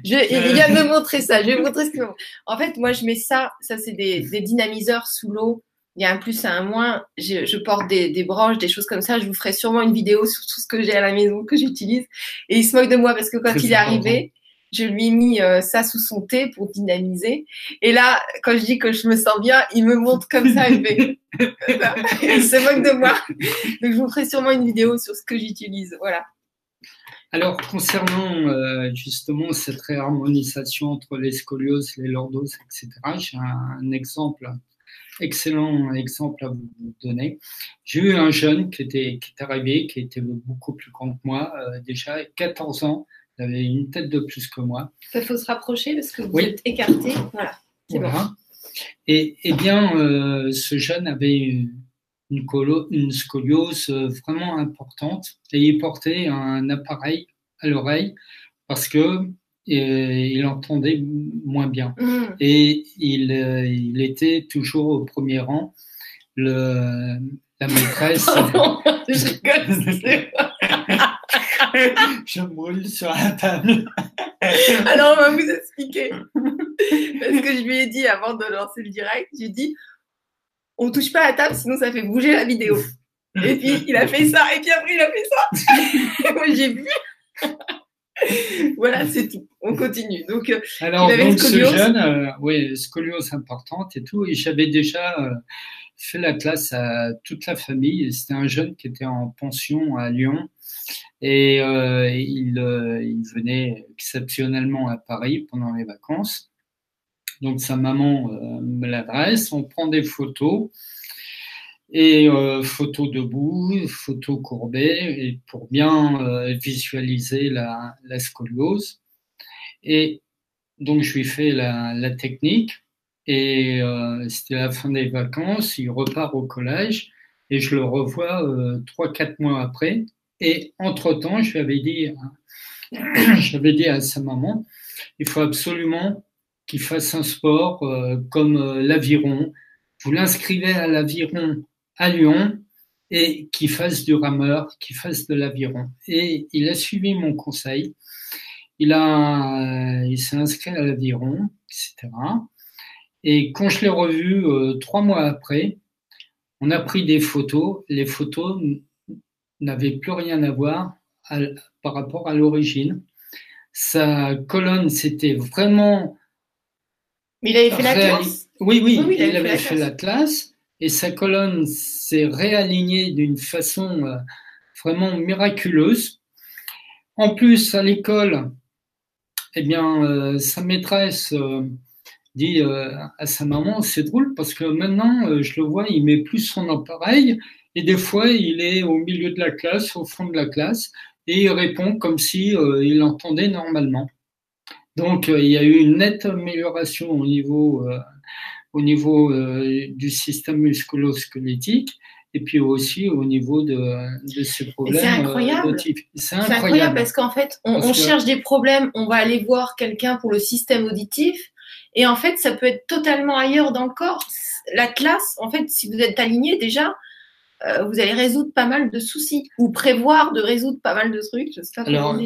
je, il vient de me montrer ça. Je vais vous montrer ce que. En fait, moi, je mets ça. Ça, c'est des, des dynamiseurs sous l'eau il y a un plus et un moins. Je, porte des, des, broches, des choses comme ça. Je vous ferai sûrement une vidéo sur tout ce que j'ai à la maison, que j'utilise. Et il se moque de moi parce que quand il est arrivé, je lui ai mis euh, ça sous son thé pour dynamiser. Et là, quand je dis que je me sens bien, il me montre comme ça, il, fait... il se moque de moi. Donc, je vous ferai sûrement une vidéo sur ce que j'utilise. Voilà. Alors, concernant euh, justement cette réharmonisation entre les scolioses, les lordoses, etc., j'ai un, exemple, excellent exemple à vous donner. J'ai eu un jeune qui était, qui est arrivé, qui était beaucoup plus grand que moi, euh, déjà 14 ans, il avait une tête de plus que moi. Il faut se rapprocher parce que vous êtes écarté. Voilà, c'est bon. Et, et, bien, euh, ce jeune avait une, une, scoliose vraiment importante et il portait un appareil à l'oreille parce que il entendait moins bien. Mmh. Et il, euh, il, était toujours au premier rang. Le, la maîtresse. je je brûle sur la table. Alors, on va vous expliquer. Parce que je lui ai dit avant de lancer le direct, je lui ai dit on touche pas à la table, sinon ça fait bouger la vidéo. Et puis, il a fait ça, et puis après, il a fait ça. Moi, j'ai vu. voilà, c'est tout. On continue. Donc, euh, Alors, donc ce jeune, euh, oui, scoliose importante et tout, et j'avais déjà euh, fait la classe à toute la famille. C'était un jeune qui était en pension à Lyon et il, il venait exceptionnellement à Paris pendant les vacances. Donc sa maman me l'adresse, on prend des photos et euh, photo debout, photo courbée, et pour bien euh, visualiser la, la, scoliose. Et donc je lui fais la, technique, et euh, c'était la fin des vacances, il repart au collège, et je le revois euh, trois, quatre mois après. Et entre-temps, je lui avais dit, j'avais dit à sa maman, il faut absolument qu'il fasse un sport euh, comme l'aviron. Vous l'inscrivez à l'aviron à Lyon et qui fasse du rameur, qui fasse de l'aviron. Et il a suivi mon conseil. Il a, il s'est inscrit à l'aviron, etc. Et quand je l'ai revu euh, trois mois après, on a pris des photos. Les photos n'avaient plus rien à voir par rapport à l'origine. Sa colonne, c'était vraiment. Mais il avait fait la classe? Oui, oui, il, avait fait, la classe et sa colonne s'est réalignée d'une façon euh, vraiment miraculeuse. En plus, à l'école, eh bien, euh, sa maîtresse euh, dit à sa maman, c'est drôle parce que maintenant, je le vois, il met plus son appareil et des fois, il est au milieu de la classe, au fond de la classe, et il répond comme si il entendait normalement. Donc, il y a eu une nette amélioration au niveau au niveau euh, du système musculo-squelettique et puis aussi au niveau de, de ces problèmes. C'est euh, incroyable. C'est incroyable. parce qu'en fait, on, on cherche des problèmes, on va aller voir quelqu'un pour le système auditif, et en fait, ça peut être totalement ailleurs dans le corps. La classe, en fait, si vous êtes aligné déjà, euh, vous allez résoudre pas mal de soucis ou prévoir de résoudre pas mal de trucs. Je sais pas alors,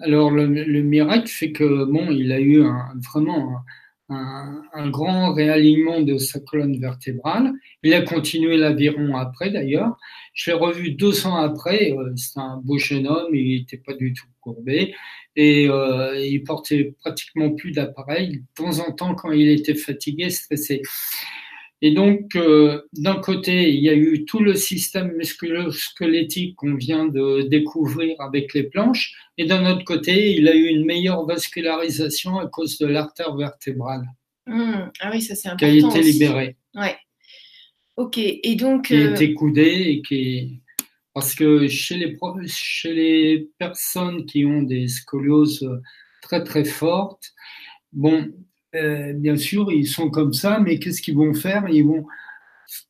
alors le, le, miracle fait que bon, il a eu un, vraiment un, grand réalignement de sa colonne vertébrale. Il a continué l'aviron après d'ailleurs. Je l'ai revu deux ans après. Euh, c'est un beau jeune homme, il n'était pas du tout courbé et euh, il portait pratiquement plus d'appareil. De temps en temps, quand il était fatigué, stressé. Et donc, euh, d'un côté, il y a eu tout le système musculo-squelettique qu'on vient de découvrir avec les planches, et d'un autre côté, il a eu une meilleure vascularisation à cause de l'artère vertébrale. Mmh. Ah oui, ça c'est important. Qui a été libérée. Ouais. Ok. Et donc. Qui a été euh, coudée et qui Parce que chez les, chez les personnes qui ont des scolioses très très fortes, bon, euh, bien sûr, ils sont comme ça, mais qu'est-ce qu'ils vont faire? Ils vont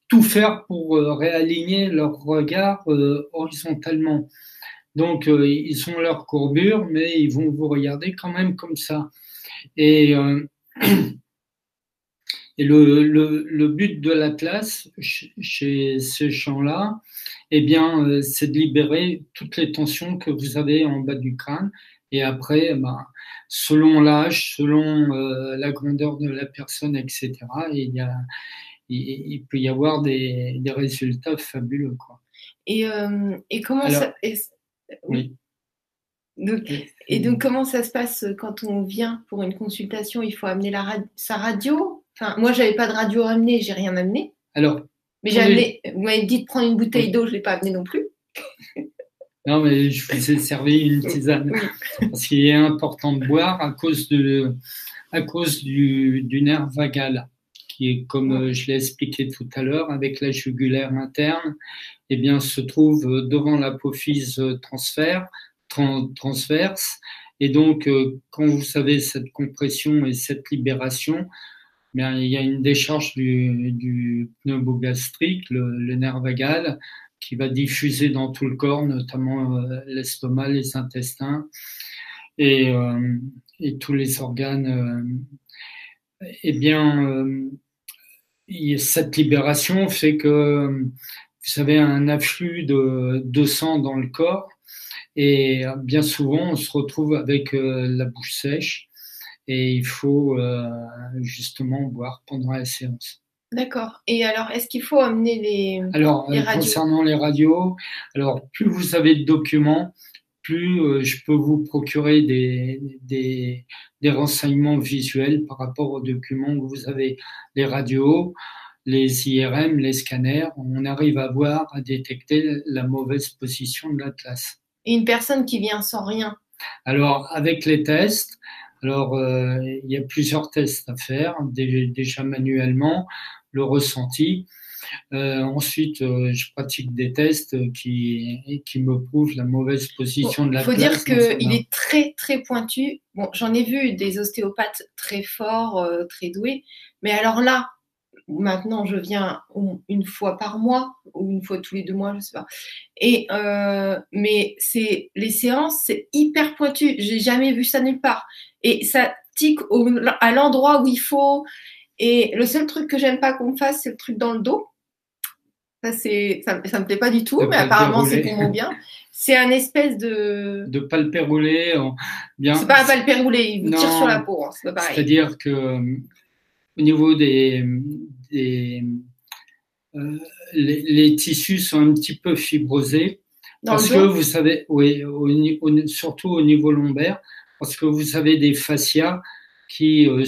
tout faire pour euh, réaligner leur regard euh, horizontalement. Donc, ils ont leur courbure, mais ils vont vous regarder quand même comme ça. Et, le, but de la classe chez ces gens-là, eh bien, c'est de libérer toutes les tensions que vous avez en bas du crâne. Et après, ben, selon l'âge, selon euh, la grandeur de la personne, etc. il, y a, il, peut y avoir des, des résultats fabuleux. Quoi. Et, euh, et comment ça. oui. et donc, comment ça se passe quand on vient pour une consultation? Il faut amener la sa radio? Enfin, moi, j'avais pas de radio à amener, j'ai rien amené. Alors, mais j'ai amené. Vous m'avez dit de prendre une bouteille d'eau, je l'ai pas amené non plus. Non, mais je vous ai servi une tisane. Parce qu'il est important de boire à cause, de, à cause du, du nerf vagal, qui est, comme je l'ai expliqué tout à l'heure, avec la jugulaire interne, eh bien, se trouve devant l'apophyse transfert, transverse. Et donc, euh, quand vous savez cette compression et cette libération, eh bien, il y a une décharge du, du pneumogastrique, le, le nerf vagal, qui va diffuser dans tout le corps, notamment euh, l'estomac, les intestins et, euh, tous les organes. Euh, eh bien, cette libération fait que vous avez un afflux de, de, sang dans le corps et bien souvent on se retrouve avec la bouche sèche et il faut justement boire pendant la séance. D'accord. Et alors, est-ce qu'il faut amener les, alors, euh, radios? Concernant les radios, alors plus vous avez de documents, plus euh, je peux vous procurer des, des, des, renseignements visuels par rapport aux documents que vous avez. Les radios, les IRM, les scanners, on arrive à voir, à détecter la mauvaise position de l'atlas. Et une personne qui vient sans rien? Alors, avec les tests, alors, euh, il y a plusieurs tests à faire, déjà manuellement le ressenti. Euh, ensuite, euh, je pratique des tests qui, qui me prouvent la mauvaise position de la Il faut dire qu'il est très, très pointu. Bon, j'en ai vu des ostéopathes très forts, euh, très doués. Mais alors là, maintenant, je viens une fois par mois ou une fois tous les deux mois, je sais pas. Et, mais c'est les séances, c'est hyper pointu. J'ai jamais vu ça nulle part. Et ça tique à l'endroit où il faut. Et le seul truc que j'aime pas qu'on fasse, c'est le truc dans le dos. Ça, c'est, ça, me plaît pas du tout, mais apparemment, c'est pour mon bien. C'est un espèce de. De palpé roulé. Bien... C'est pas un palpé roulé, il vous tire sur la peau, hein, c'est pas pareil. C'est-à-dire que, au niveau des. des euh, les, tissus sont un petit peu fibrosés. parce que vous savez, oui, surtout au niveau lombaire, parce que vous avez des fascias qui, euh,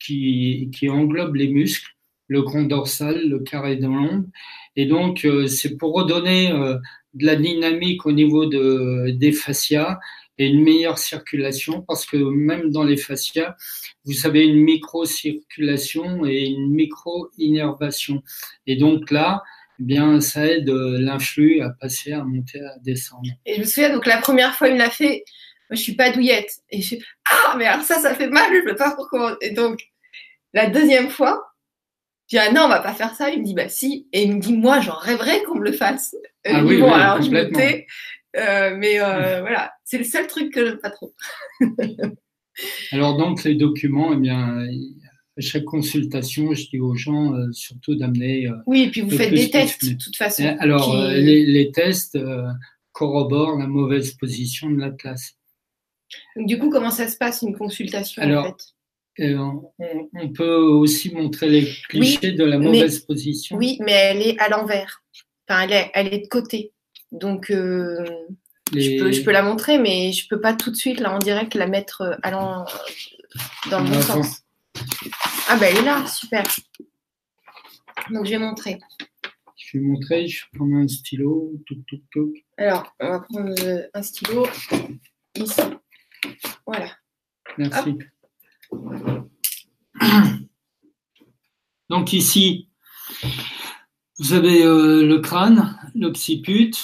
qui, englobe les muscles, le grand dorsal, le carré de l'ombre. Et donc, euh, c'est pour redonner euh, de la dynamique au niveau de, des fascias et une meilleure circulation, parce que même dans les fascias, vous avez une micro-circulation et une micro-innervation. Et donc là, eh bien, ça aide euh, l'influx à passer, à monter, à descendre. Et je me souviens, donc la première fois, il me l'a fait, moi, je suis pas douillette. Et je ah, mais alors ça, ça fait mal, je ne sais pas pourquoi. Et donc, la deuxième fois, je dis, ah non, on va pas faire ça. Il me dit, bah si. Et il me dit, moi, j'en rêverais qu'on me le fasse. Ah oui, bon, alors je me tais. Euh, mais euh, voilà, c'est le seul truc que j'aime pas trop. alors donc, les documents, eh bien, à chaque consultation, je dis aux gens euh, surtout d'amener. oui, et puis vous faites des tests, de toute façon. Alors, les, les, tests corroborent la mauvaise position de la classe. Du coup, comment ça se passe une consultation Alors, en fait? euh, on, peut aussi montrer les clichés de la mauvaise position. Oui, mais elle est à l'envers. Enfin, elle est, elle est de côté. Donc, euh, je, peux, je, peux, la montrer, mais je peux pas tout de suite, là, en direct, la mettre euh, allant dans le bon sens. Ah, ben, elle est là, super. Donc, je vais montrer. Je vais montrer, je vais prendre un stylo. Alors, on va prendre un stylo ici. Voilà. Merci. Donc ici, vous avez euh, le crâne, l'occiput.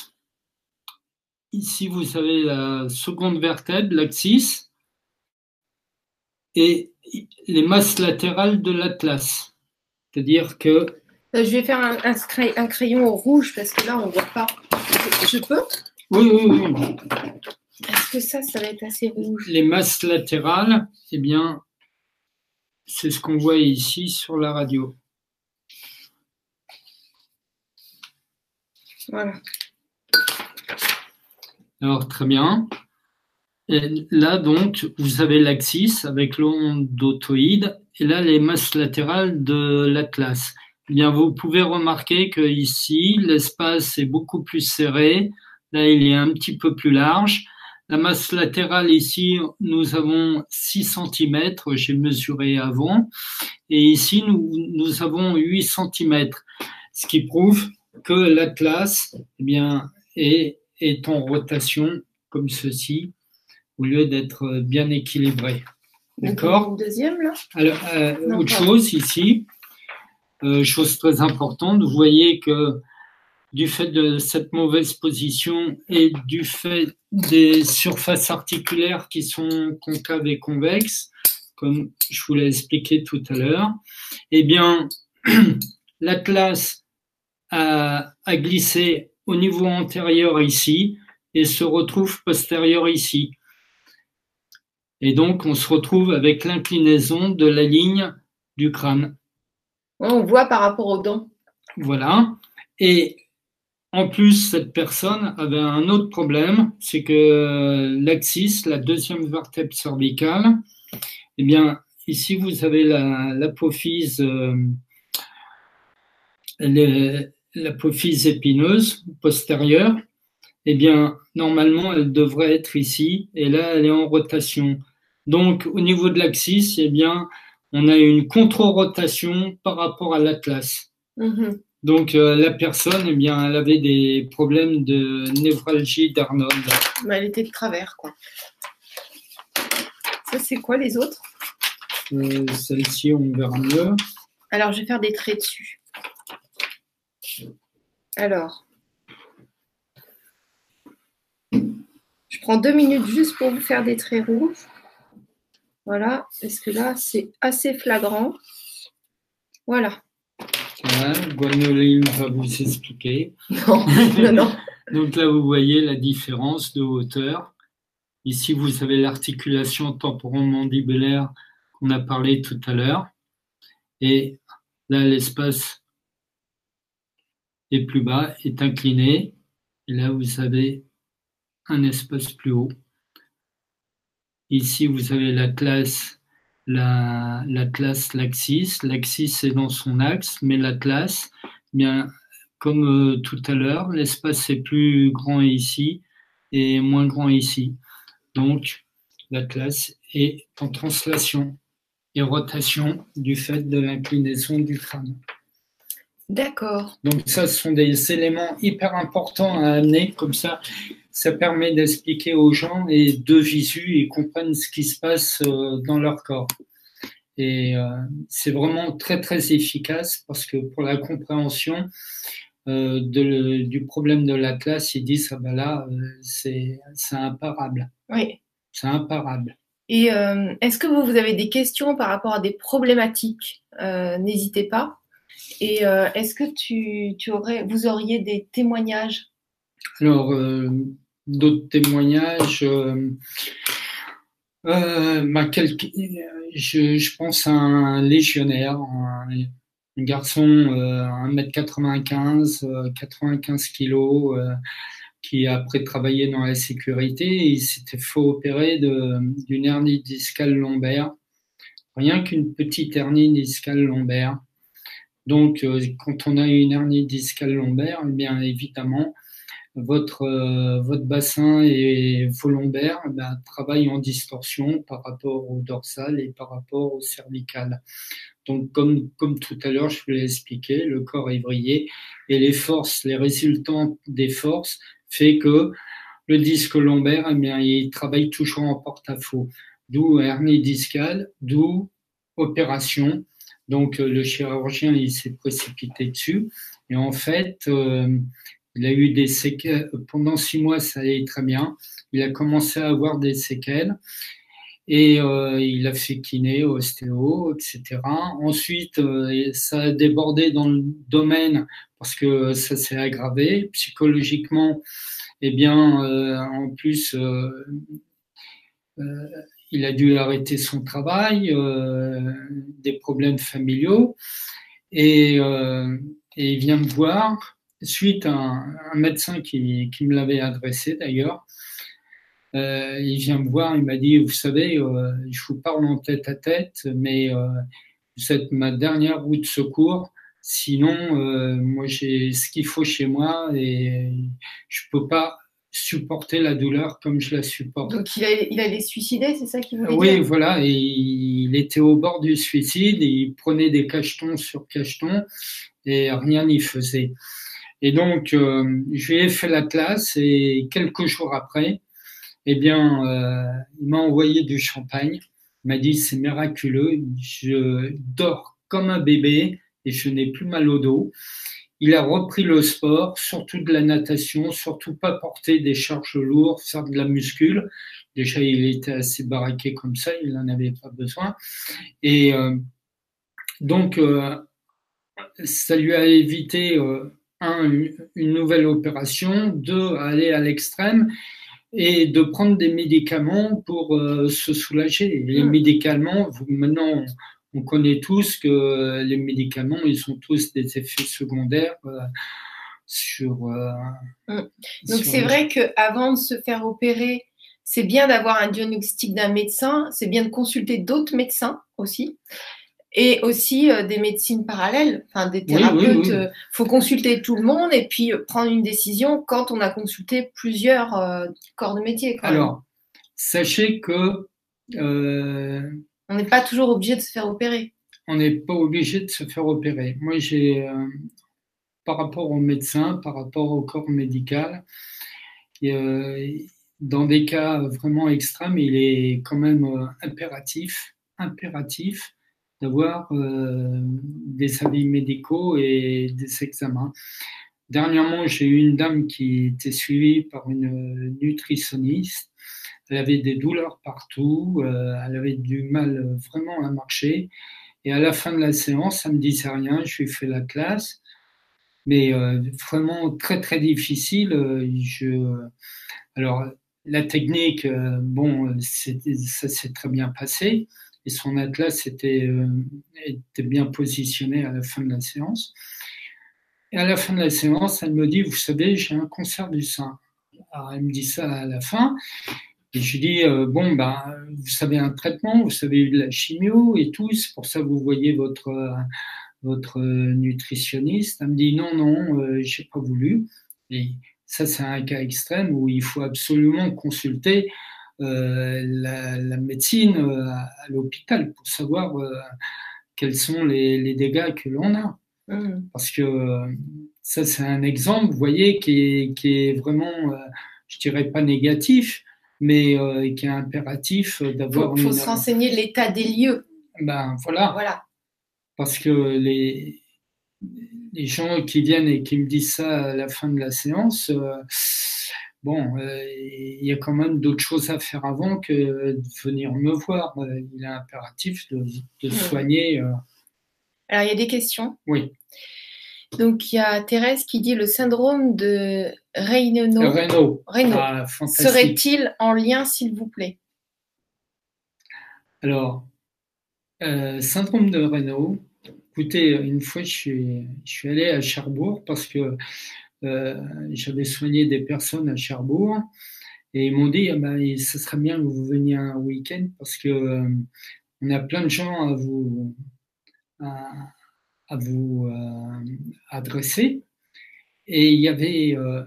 Ici, vous avez la seconde vertèbre, l'axis, et les masses latérales de l'atlas. C'est-à-dire que... Euh, je vais faire un, un, crayon rouge parce que là, on ne voit pas. Je peux? Oui, oui, oui. Est-ce que ça, ça va être assez rouge? Les masses latérales, eh bien, c'est ce qu'on voit ici sur la radio. Voilà. Alors, très bien. Et là, donc, vous avez l'axis avec l'ondotoïde et là, les masses latérales de l'atlas. Eh bien, vous pouvez remarquer que ici, l'espace est beaucoup plus serré. Là, il est un petit peu plus large la masse latérale ici, nous avons 6 cm, j'ai mesuré avant, et ici, nous, nous avons 8 cm, ce qui prouve que l'atlas eh bien, est, est en rotation comme ceci, au lieu d'être bien équilibré. D'accord Deuxième, là? Alors, euh, autre chose ici, euh, chose très importante, vous voyez que du fait de cette mauvaise position et du fait des surfaces articulaires qui sont concaves et convexes, comme je vous l'ai expliqué tout à l'heure, eh bien, l'atlas a, a glissé au niveau antérieur ici et se retrouve postérieur ici. Et donc, on se retrouve avec l'inclinaison de la ligne du crâne. On voit par rapport aux dents. Voilà. Et en plus, cette personne avait un autre problème, c'est que l'axis, la deuxième vertèbre cervicale, eh bien, ici, vous avez l'apophyse euh, l'apophyse épineuse postérieure. Eh bien, normalement, elle devrait être ici, et là, elle est en rotation. Donc, au niveau de l'axis, eh bien, on a une contre-rotation par rapport à l'atlas. Mm-hmm. Donc euh, la personne, eh bien, elle avait des problèmes de névralgie d'Arnold. elle était de travers, quoi. Ça, c'est quoi les autres? Euh, Celle-ci, on verra mieux. Alors, je vais faire des traits dessus. Alors, je prends deux minutes juste pour vous faire des traits rouges. Voilà, parce que là, c'est assez flagrant. Voilà. Voilà, Gwenoline va vous expliquer. Non, non, non. Donc là, vous voyez la différence de hauteur. Ici, vous avez l'articulation temporomandibulaire qu'on a parlé tout à l'heure. Et là, l'espace est plus bas, est incliné. Et là, vous avez un espace plus haut. Ici, vous avez la classe, la, classe l'axis. L'axis est dans son axe, mais la classe, eh bien, comme euh, tout à l'heure, l'espace est plus grand ici et moins grand ici. Donc, la classe est en translation et rotation du fait de l'inclinaison du crâne. D'accord. Donc ça, ce sont des éléments hyper importants à amener, comme ça, ça permet d'expliquer aux gens et de visu, ils comprennent ce qui se passe euh, dans leur corps. Et euh, c'est vraiment très très efficace parce que pour la compréhension euh, de, du problème de la classe, ils disent ah ben là c'est imparable. Oui. C'est imparable. Et est-ce que vous, vous avez des questions par rapport à des problématiques N'hésitez pas. Et est-ce que tu, tu, aurais, vous auriez des témoignages? Alors, d'autres témoignages. Euh, euh, bah, je, pense à un légionnaire, un, garçon euh, 1m95, 95 kg, qui après travaillé dans la sécurité, il s'était fait opérer d'une hernie discale lombaire, rien qu'une petite hernie discale lombaire. Donc, euh, quand on a une hernie discale lombaire, eh bien évidemment, votre, euh, votre bassin et vos lombaires ben, travaillent en distorsion par rapport au dorsal et par rapport au cervical. Donc, comme, comme tout à l'heure, je vous l'ai expliqué, le corps est vrillé et les forces, les résultants des forces fait que le disque lombaire, eh bien, il travaille toujours en porte-à-faux. D'où hernie discale, d'où opération. Donc, le chirurgien, il s'est précipité dessus. Et en fait, euh, il a eu des séquelles. Pendant six mois, ça allait très bien. Il a commencé à avoir des séquelles et euh, il a fait kiné, ostéo, etc. Ensuite, euh, ça a débordé dans le domaine parce que ça s'est aggravé. Psychologiquement, eh bien, euh, en plus, il a dû arrêter son travail, des problèmes familiaux, et il vient me voir suite à un, médecin qui, qui me l'avait adressé d'ailleurs. Euh, il vient me voir, il m'a dit, vous savez, euh, je vous parle en tête à tête, mais euh, vous êtes ma dernière roue de secours. Sinon, moi, j'ai ce qu'il faut chez moi et je peux pas, supporter la douleur comme je la supporte. Donc il, allait suicider, c'est ça qu'il voulait oui, dire? Oui, voilà, et il était au bord du suicide, et il prenait des cachetons sur cachetons et rien n'y faisait. Et donc, euh, je lui ai fait la classe et quelques jours après, eh bien, euh, il m'a envoyé du champagne. Il m'a dit c'est miraculeux, je dors comme un bébé et je n'ai plus mal au dos. Il a repris le sport, surtout de la natation, surtout pas porter des charges lourdes, faire de la muscule. Déjà, il était assez baraqué comme ça, il n'en avait pas besoin. Et euh, donc, euh, ça lui a évité, un, une nouvelle opération, deux, aller à l'extrême et de prendre des médicaments pour se soulager. Les mmh. médicaments, maintenant, on connaît tous que les médicaments, ils ont tous des effets secondaires euh, sur. Euh, mm. Donc c'est vrai qu'avant de se faire opérer, c'est bien d'avoir un diagnostic d'un médecin, c'est bien de consulter d'autres médecins aussi. Et aussi euh, des médecines parallèles, enfin des thérapeutes. Il faut consulter tout le monde et puis prendre une décision quand on a consulté plusieurs corps de métier. Alors, sachez que on n'est pas toujours obligé de se faire opérer. On n'est pas obligé de se faire opérer. Moi, j'ai, euh, par rapport au médecin, par rapport au corps médical, euh, dans des cas vraiment extrêmes, il est quand même euh, impératif, impératif d'avoir des avis médicaux et des examens. Dernièrement, j'ai eu une dame qui était suivie par une nutritionniste elle avait des douleurs partout, euh, elle avait du mal euh, vraiment à marcher. Et à la fin de la séance, ça me disait rien, je lui ai fait la classe, mais euh, vraiment très très difficile. alors la technique, bon, ça s'est très bien passé et son atlas était, était bien positionné à la fin de la séance. Et à la fin de la séance, elle me dit, vous savez, j'ai un cancer du sein. Alors, elle me dit ça à la fin. Et je dis, euh, bon, ben, vous savez un traitement, vous savez de la chimio et tout, c'est pour ça que vous voyez votre, euh, votre nutritionniste. Elle me dit, non, non, euh, je n'ai pas voulu. Et ça, c'est un cas extrême où il faut absolument consulter la, médecine à, l'hôpital pour savoir quels sont les, dégâts que l'on a. Mmh. Parce que ça, c'est un exemple, vous voyez, qui est, qui est vraiment, je dirais pas négatif, mais euh, qui est impératif d'avoir. Il faut, se renseigner l'état des lieux. Ben voilà. Voilà. Parce que les, les gens qui viennent et qui me disent ça à la fin de la séance, euh, bon, euh, il y a quand même d'autres choses à faire avant que de venir me voir. Il est impératif de, de soigner. Alors, il y a des questions. Oui. Donc, il y a Thérèse qui dit le syndrome de Raynaud, ah, serait-il en lien, s'il vous plaît? Alors, euh, syndrome de Raynaud, écoutez, une fois, je suis, je suis allé à Cherbourg parce que euh, j'avais soigné des personnes à Cherbourg et ils m'ont dit ben, ce serait bien que vous veniez un week-end parce que euh, on a plein de gens à vous à vous euh, adresser. Et il y avait, euh,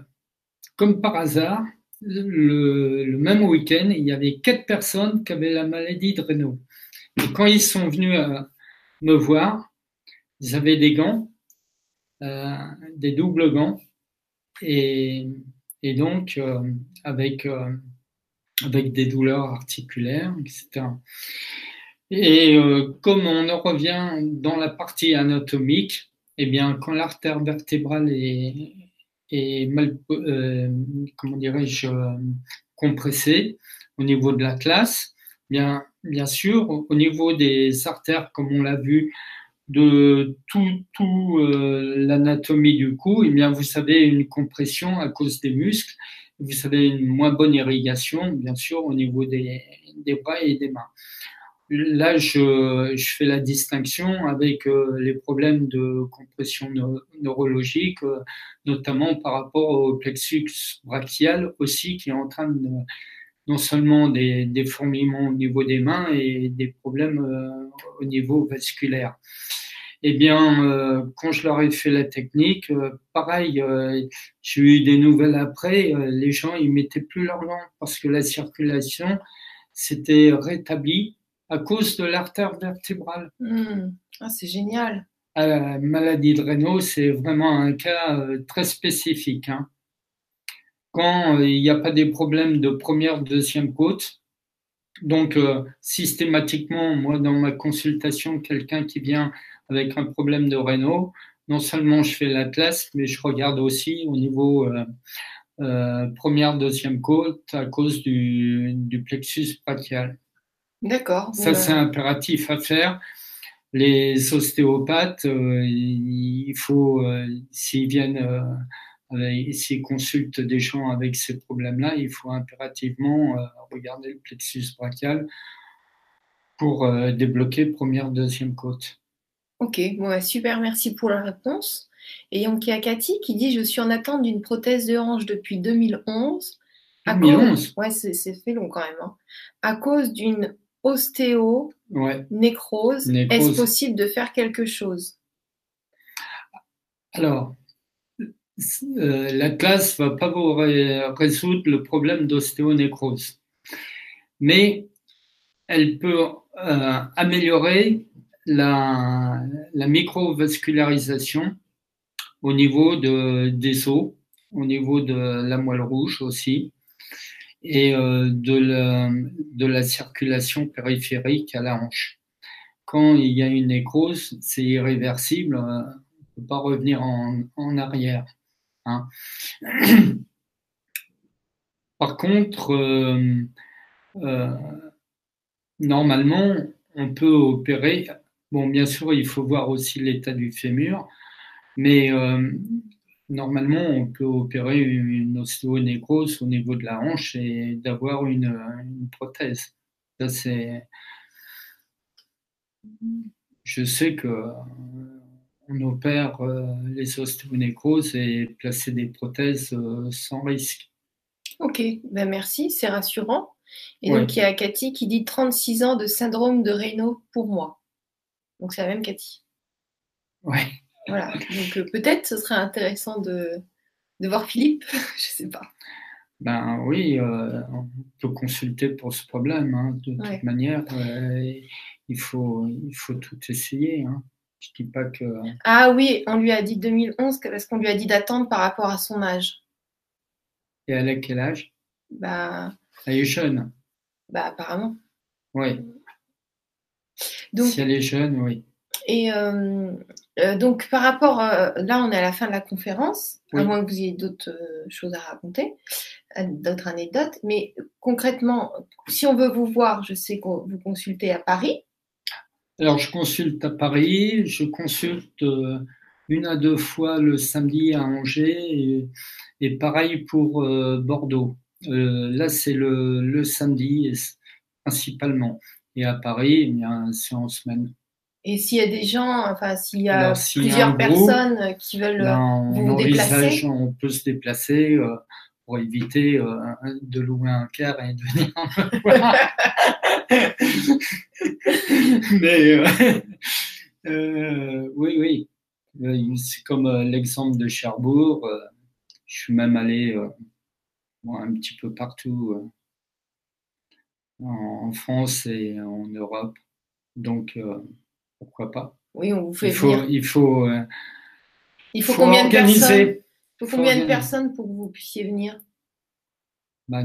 comme par hasard, le, même week-end, il y avait quatre personnes qui avaient la maladie de Renault. Et quand ils sont venus euh, me voir, ils avaient des gants, des doubles gants, et, donc avec, avec des douleurs articulaires, etc. Et euh, comme on en revient dans la partie anatomique, eh bien, quand l'artère vertébrale est, est mal, euh, comment dirais-je, euh, compressée au niveau de la classe, bien, bien sûr, au niveau des artères, comme on l'a vu, de tout, tout l'anatomie du cou, eh bien, vous savez une compression à cause des muscles, vous savez une moins bonne irrigation, bien sûr, au niveau des, des bras et des mains. Là, je, je, fais la distinction avec euh, les problèmes de compression neurologique, euh, notamment par rapport au plexus brachial aussi, qui est en train de non seulement des, des fourmillements au niveau des mains et des problèmes euh, au niveau vasculaire. eh bien, euh, quand je leur ai fait la technique, euh, pareil, j'ai eu des nouvelles après, les gens, ils mettaient plus leur langue parce que la circulation s'était rétablie à cause de l'artère vertébrale. Hmm. Ah, c'est génial. la maladie de Raynaud, c'est vraiment un cas très spécifique. Hein. Quand il n'y a pas des problèmes de première, deuxième côte, donc systématiquement, moi, dans ma consultation, quelqu'un qui vient avec un problème de réno, non seulement je fais l'atlas, mais je regarde aussi au niveau euh, euh, première, deuxième côte à cause du, du plexus brachial. D'accord. Ça, c'est impératif à faire. Les ostéopathes, euh, il faut, s'ils viennent, s'ils consultent des gens avec ces problèmes-là, il faut impérativement regarder le plexus brachial pour débloquer première, deuxième côte. Ok, bon, super, merci pour la réponse. Et donc, il y a Cathy qui dit Je suis en attente d'une prothèse de hanche depuis 2011. 2011 Ouais, c'est fait long quand même. Hein. À cause d'une ostéo-nécrose, est-ce possible de faire quelque chose? Alors, euh, la classe ne va pas vous résoudre le problème d'ostéonécrose, mais elle peut euh, améliorer la, la microvascularisation au niveau de, des os, au niveau de la moelle rouge aussi, et euh, de, la, circulation périphérique à la hanche. Quand il y a une nécrose, c'est irréversible, euh, on ne peut pas revenir en, en arrière. Hein. Par contre, euh, euh, normalement, on peut opérer Bon, bien sûr, il faut voir aussi l'état du fémur, mais euh, normalement, on peut opérer une ostéonécrose au niveau de la hanche et d'avoir une, prothèse. Je sais que on opère euh, les ostéonécroses et placer des prothèses sans risque. Ok, ben merci, c'est rassurant. Et donc, il y a Cathy qui dit 36 ans de syndrome de Raynaud pour moi. Donc c'est la même Cathy. Ouais. Voilà. Donc euh, peut-être ce serait intéressant de, de voir Philippe. Je sais pas. Ben oui, euh, on peut consulter pour ce problème. Hein, de toute manière, euh, il, faut, il faut tout essayer. Hein. Je dis pas que. Ah oui, on lui a dit 2011 parce qu'on lui a dit d'attendre par rapport à son âge. Et elle a quel âge? Bah... Elle est jeune. Bah apparemment. Oui. Donc, si elle est jeune, oui. Et euh, euh, donc, par rapport, euh, là, on est à la fin de la conférence, à moins que vous ayez d'autres choses à raconter, d'autres anecdotes. Mais concrètement, si on veut vous voir, je sais que vous consultez à Paris. Alors, je consulte à Paris, je consulte une à deux fois le samedi à Angers et, pareil pour Bordeaux. là, c'est le, le samedi principalement. Et à Paris, il y a c'est en semaine. Et s'il y a des gens, enfin, s'il y a plusieurs personnes qui veulent ben, vous déplacer On peut se déplacer euh, pour éviter euh, de louer un car et de venir Mais euh, oui, oui. C'est comme l'exemple de Cherbourg. je suis même allé un petit peu partout en France et en Europe. Donc, euh, pourquoi pas? Oui, on vous fait il faut, venir. Il faut, euh, il faut, combien de personnes? Il faut combien de personnes pour que vous puissiez venir? Bah,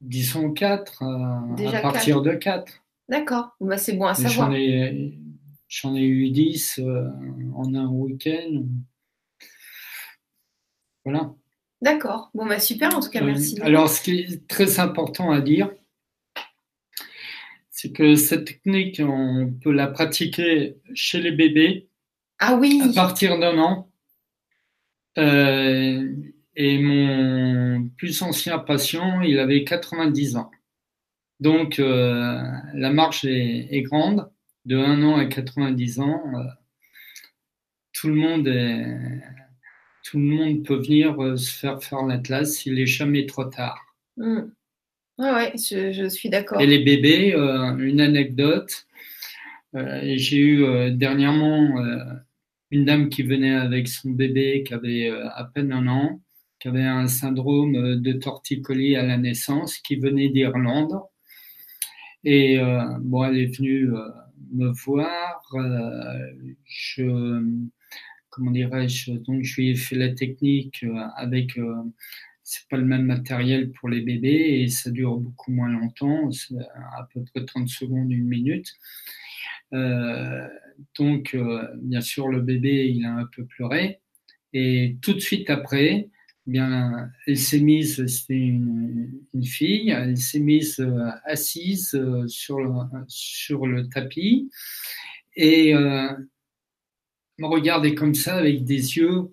Disons quatre, euh, à partir de quatre. D'accord, bah, c'est bon à savoir. J'en ai, eu dix en un week-end. Voilà. D'accord, bon, bah, super, en tout cas, merci. Alors, ce qui est très important à dire, c'est que cette technique, on peut la pratiquer chez les bébés ah oui. à partir d'un an. Euh, et mon plus ancien patient, il avait 90 ans. Donc euh, la marche est, grande, de 1 an à 90 ans. Euh, tout le monde est, tout le monde peut venir se faire faire l'atlas, il n'est jamais trop tard. Oui, ouais, je, suis d'accord. Et les bébés, euh, une anecdote. J'ai eu dernièrement une dame qui venait avec son bébé qui avait à peine un an, qui avait un syndrome de torticolis à la naissance, qui venait d'Irlande. Et bon, elle est venue me voir. je comment dirais-je, donc je lui ai fait la technique euh, avec, euh, c'est pas le même matériel pour les bébés et ça dure beaucoup moins longtemps, à peu près 30 secondes, une minute. Euh, donc, bien sûr, le bébé, il a un peu pleuré. Et tout de suite après, eh bien, elle s'est mise, c'était une, fille, elle s'est mise assise sur le, sur le tapis. Et me regarder comme ça avec des yeux,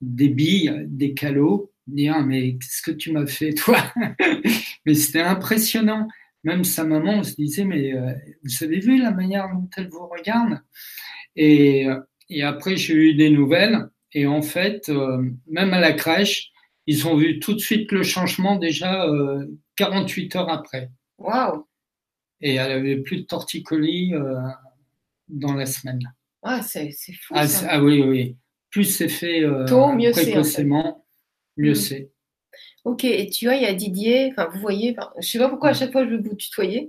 des billes, des calots, dire mais qu'est-ce que tu m'as fait toi Mais c'était impressionnant. Même sa maman se disait mais euh, vous avez vu la manière dont elle vous regarde? Et, et, après j'ai eu des nouvelles et en fait euh, même à la crèche ils ont vu tout de suite le changement déjà 48 euh, heures après. Waouh Et elle avait plus de torticolis dans la semaine. Ah, c'est fou. Ah, ah, oui, oui. Plus c'est fait euh, mieux précocement, mieux mm. c'est. Ok, et tu vois, il y a Didier, enfin vous voyez, je ne sais pas pourquoi à mm. chaque fois je veux vous tutoyer,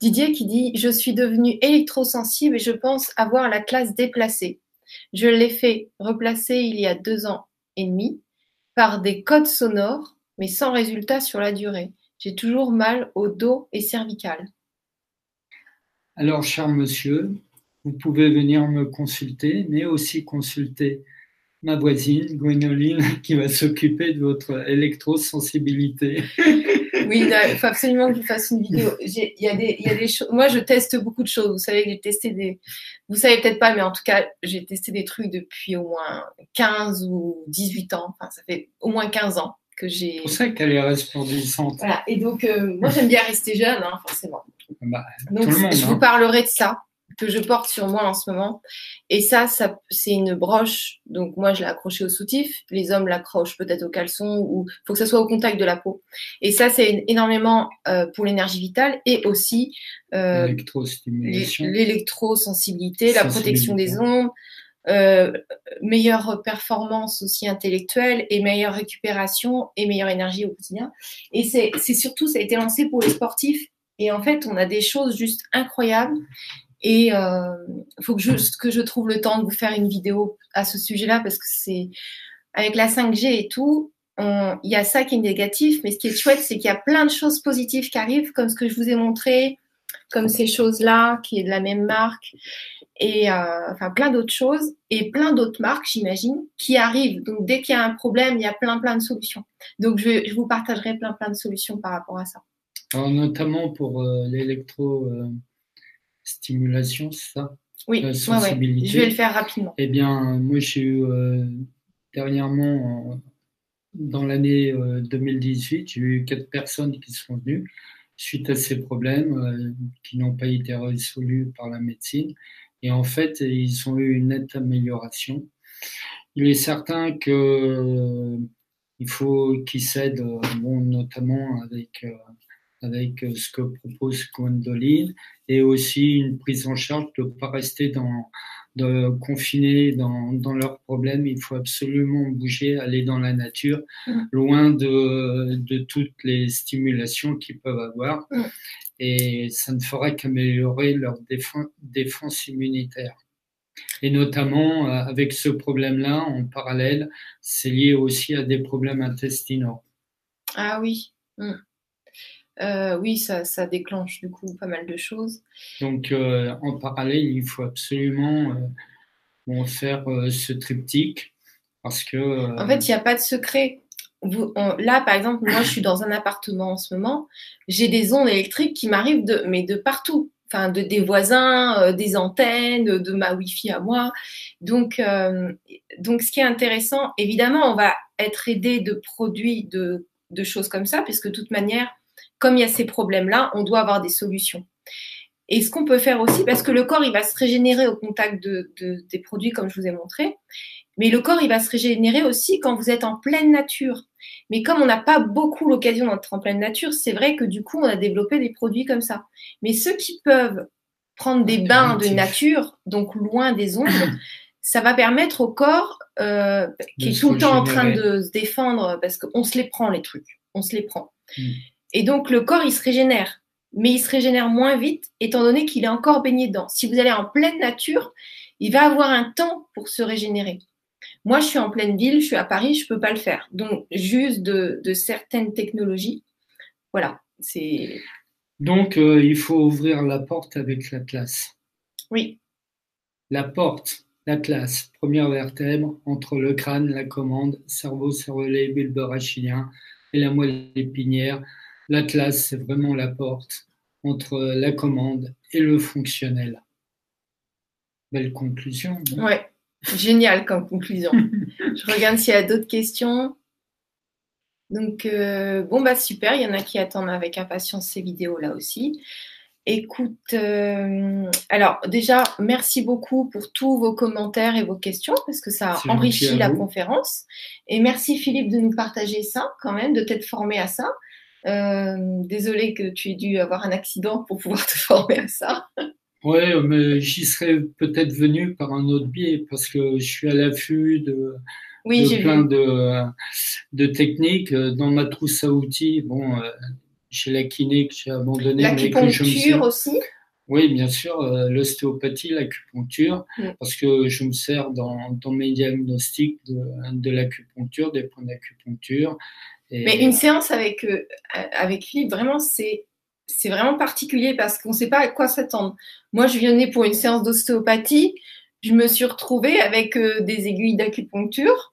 Didier qui dit Je suis devenu électrosensible et je pense avoir la classe déplacée. Je l'ai fait replacer il y a deux ans et demi par des codes sonores, mais sans résultat sur la durée. J'ai toujours mal au dos et cervical. Alors, cher monsieur, vous pouvez venir me consulter, mais aussi consulter ma voisine, Gwénoline, qui va s'occuper de votre électrosensibilité. oui, il faut absolument que je fasse une vidéo. Il y a des, il y a des choses. Moi, je teste beaucoup de choses. Vous savez que j'ai testé des. Vous savez peut-être pas, mais en tout cas, j'ai testé des trucs depuis au moins 15 ou 18 ans. Enfin, ça fait au moins 15 ans que j'ai. C'est pour ça qu'elle est resplendissante. Voilà. Et donc, euh, moi, j'aime bien rester jeune, hein, forcément. Bah, donc, je vous hein. parlerai de ça que je porte sur moi en ce moment. Et ça, ça c'est une broche. Donc moi, je l'ai accrochée au soutif. Les hommes l'accrochent peut-être au caleçon ou faut que ça soit au contact de la peau. Et ça, c'est énormément euh, pour l'énergie vitale et aussi euh, l'électrosensibilité, la protection des ondes. Euh, meilleure performance aussi intellectuelle et meilleure récupération et meilleure énergie au quotidien. Et c'est surtout, ça a été lancé pour les sportifs. Et en fait, on a des choses juste incroyables. Et il euh, faut que je, que je trouve le temps de vous faire une vidéo à ce sujet-là parce que c'est avec la 5G et tout, il y a ça qui est négatif, mais ce qui est chouette, c'est qu'il y a plein de choses positives qui arrivent, comme ce que je vous ai montré, comme ces choses-là, qui est de la même marque, et euh, enfin plein d'autres choses, et plein d'autres marques, j'imagine, qui arrivent. Donc dès qu'il y a un problème, il y a plein plein de solutions. Donc je, vous partagerai plein plein de solutions par rapport à ça. Alors, notamment pour euh, l'électro stimulation, c'est ça? Oui, euh, je vais le faire rapidement. Eh bien, moi, j'ai eu euh, dernièrement, dans l'année 2018, euh, j'ai eu quatre personnes qui sont venues suite à ces problèmes qui n'ont pas été résolus par la médecine. Et en fait, ils ont eu une nette amélioration. Il est certain que il faut qu'ils s'aident, bon, notamment avec avec euh, ce que propose Gwendoline et aussi une prise en charge de ne pas rester dans, de confiner dans, dans, leurs problèmes. Il faut absolument bouger, aller dans la nature, mm. loin de, de, toutes les stimulations qu'ils peuvent avoir. Mm. Et ça ne fera qu'améliorer leur défense, défense immunitaire. Et notamment, euh, avec ce problème-là, en parallèle, c'est lié aussi à des problèmes intestinaux. Ah oui. Mm. Euh, oui, ça, déclenche du coup pas mal de choses. Donc, euh, en parallèle, il faut absolument euh, faire ce triptyque parce que. En fait, il n'y a pas de secret. là, par exemple, moi, je suis dans un appartement en ce moment. J'ai des ondes électriques qui m'arrivent de, mais de partout. Enfin, de, des voisins, des antennes, de, ma Wi-Fi à moi. Donc, donc, ce qui est intéressant, évidemment, on va être aidé de produits, de, de choses comme ça, puisque de toute manière, comme il y a ces problèmes-là, on doit avoir des solutions. Et ce qu'on peut faire aussi, parce que le corps, il va se régénérer au contact de, des produits comme je vous ai montré, mais le corps, il va se régénérer aussi quand vous êtes en pleine nature. Mais comme on n'a pas beaucoup l'occasion d'être en pleine nature, c'est vrai que du coup, on a développé des produits comme ça. Mais ceux qui peuvent prendre des bains de nature, donc loin des ondes, ça va permettre au corps, euh, qui est tout le temps en train de se défendre, parce qu'on se les prend les trucs, on se les prend. Mm. Et donc le corps, il se régénère, mais il se régénère moins vite, étant donné qu'il est encore baigné dedans. Si vous allez en pleine nature, il va avoir un temps pour se régénérer. Moi, je suis en pleine ville, je suis à Paris, je peux pas le faire. Donc, juste de, certaines technologies, voilà, c'est. Donc, euh, il faut ouvrir la porte avec l'Atlas. Oui. La porte, l'Atlas, première vertèbre entre le crâne, la commande, cerveau, cervelet, bulbe rachidien et la moelle épinière. L'Atlas, c'est vraiment la porte entre la commande et le fonctionnel. Belle conclusion. Ouais, génial comme conclusion. Je regarde s'il y a d'autres questions. Donc, euh, bon, bah super, il y en a qui attendent avec impatience ces vidéos là aussi. Écoute, euh, alors déjà, merci beaucoup pour tous vos commentaires et vos questions parce que ça a enrichi la conférence. Et merci Philippe de nous partager ça quand même, de t'être formé à ça. Euh, désolé que tu aies dû avoir un accident pour pouvoir te former à ça. Oui, mais j'y serais peut-être venu par un autre biais parce que je suis à l'affût de, plein de, de, techniques. Dans ma trousse à outils, bon, euh, j'ai la kiné que j'ai abandonnée. L'acupuncture aussi? Oui, bien sûr, euh, l'ostéopathie, l'acupuncture, mm. parce que je me sers dans, dans mes diagnostics de, de l'acupuncture, des points d'acupuncture. Mais une séance avec, euh, avec Philippe, vraiment, c'est c'est vraiment particulier parce qu'on ne sait pas à quoi s'attendre. Moi, je venais pour une séance d'ostéopathie. Je me suis retrouvée avec euh, des aiguilles d'acupuncture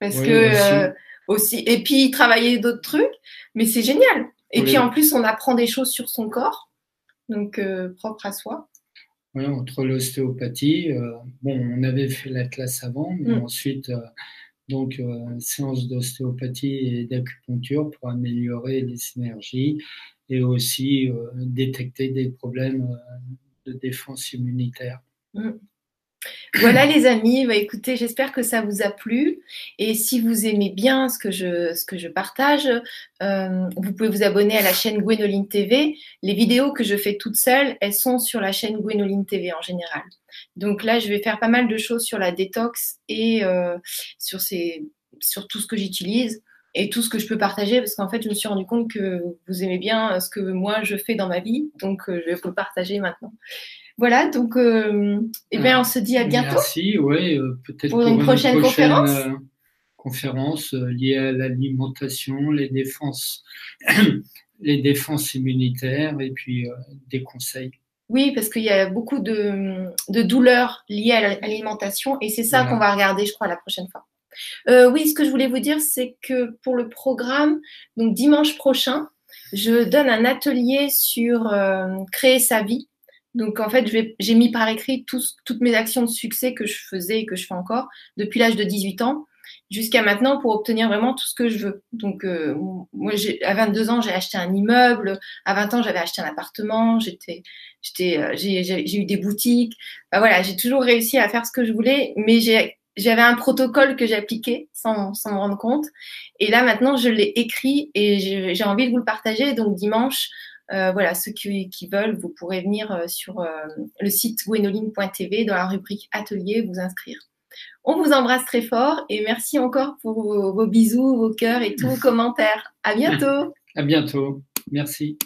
parce que aussi. Et puis travailler d'autres trucs, mais c'est génial. Et puis en plus, on apprend des choses sur son corps, donc euh, propre à soi. Oui, entre l'ostéopathie, euh, bon, on avait fait la classe avant, mais mm. ensuite, euh, donc, séance d'ostéopathie et d'acupuncture pour améliorer les synergies et aussi détecter des problèmes de défense immunitaire. Mm. Voilà les amis, bah, écoutez, j'espère que ça vous a plu. Et si vous aimez bien ce que je, partage, euh, vous pouvez vous abonner à la chaîne Gwénoline TV. Les vidéos que je fais toutes seules, elles sont sur la chaîne Gwénoline TV en général. Donc là, je vais faire pas mal de choses sur la détox et euh, sur, ces, sur tout ce que j'utilise et tout ce que je peux partager parce qu'en fait, je me suis rendu compte que vous aimez bien ce que moi je fais dans ma vie. Donc, euh, je vais vous le partager maintenant. Voilà, donc euh, eh bien, on se dit à bientôt. Merci, oui, euh, peut-être pour, une, prochaine, conférence. Euh, conférence liée à l'alimentation, les défenses, les défenses immunitaires et puis des conseils. Oui, parce qu'il y a beaucoup de, douleurs liées à l'alimentation et c'est ça qu'on va regarder, je crois, la prochaine fois. oui, ce que je voulais vous dire, c'est que pour le programme, donc dimanche prochain, je donne un atelier sur créer sa vie. Donc en fait, j'ai mis par écrit toutes mes actions de succès que je faisais et que je fais encore depuis l'âge de 18 ans jusqu'à maintenant pour obtenir vraiment tout ce que je veux. Donc euh, moi, à 22 ans, j'ai acheté un immeuble. À 20 ans, j'avais acheté un appartement. J'étais, j'étais, euh, j'ai eu des boutiques. voilà, j'ai toujours réussi à faire ce que je voulais, mais j'avais un protocole que j'appliquais sans, sans me rendre compte. Et là, maintenant, je l'ai écrit et j'ai envie de vous le partager. Donc dimanche, euh, voilà, ceux qui, veulent, vous pourrez venir euh, sur euh, le site gwenoline.tv dans la rubrique Atelier, vous inscrire. On vous embrasse très fort et merci encore pour vos, bisous, vos cœurs et tous vos commentaires. À bientôt. À bientôt. Merci.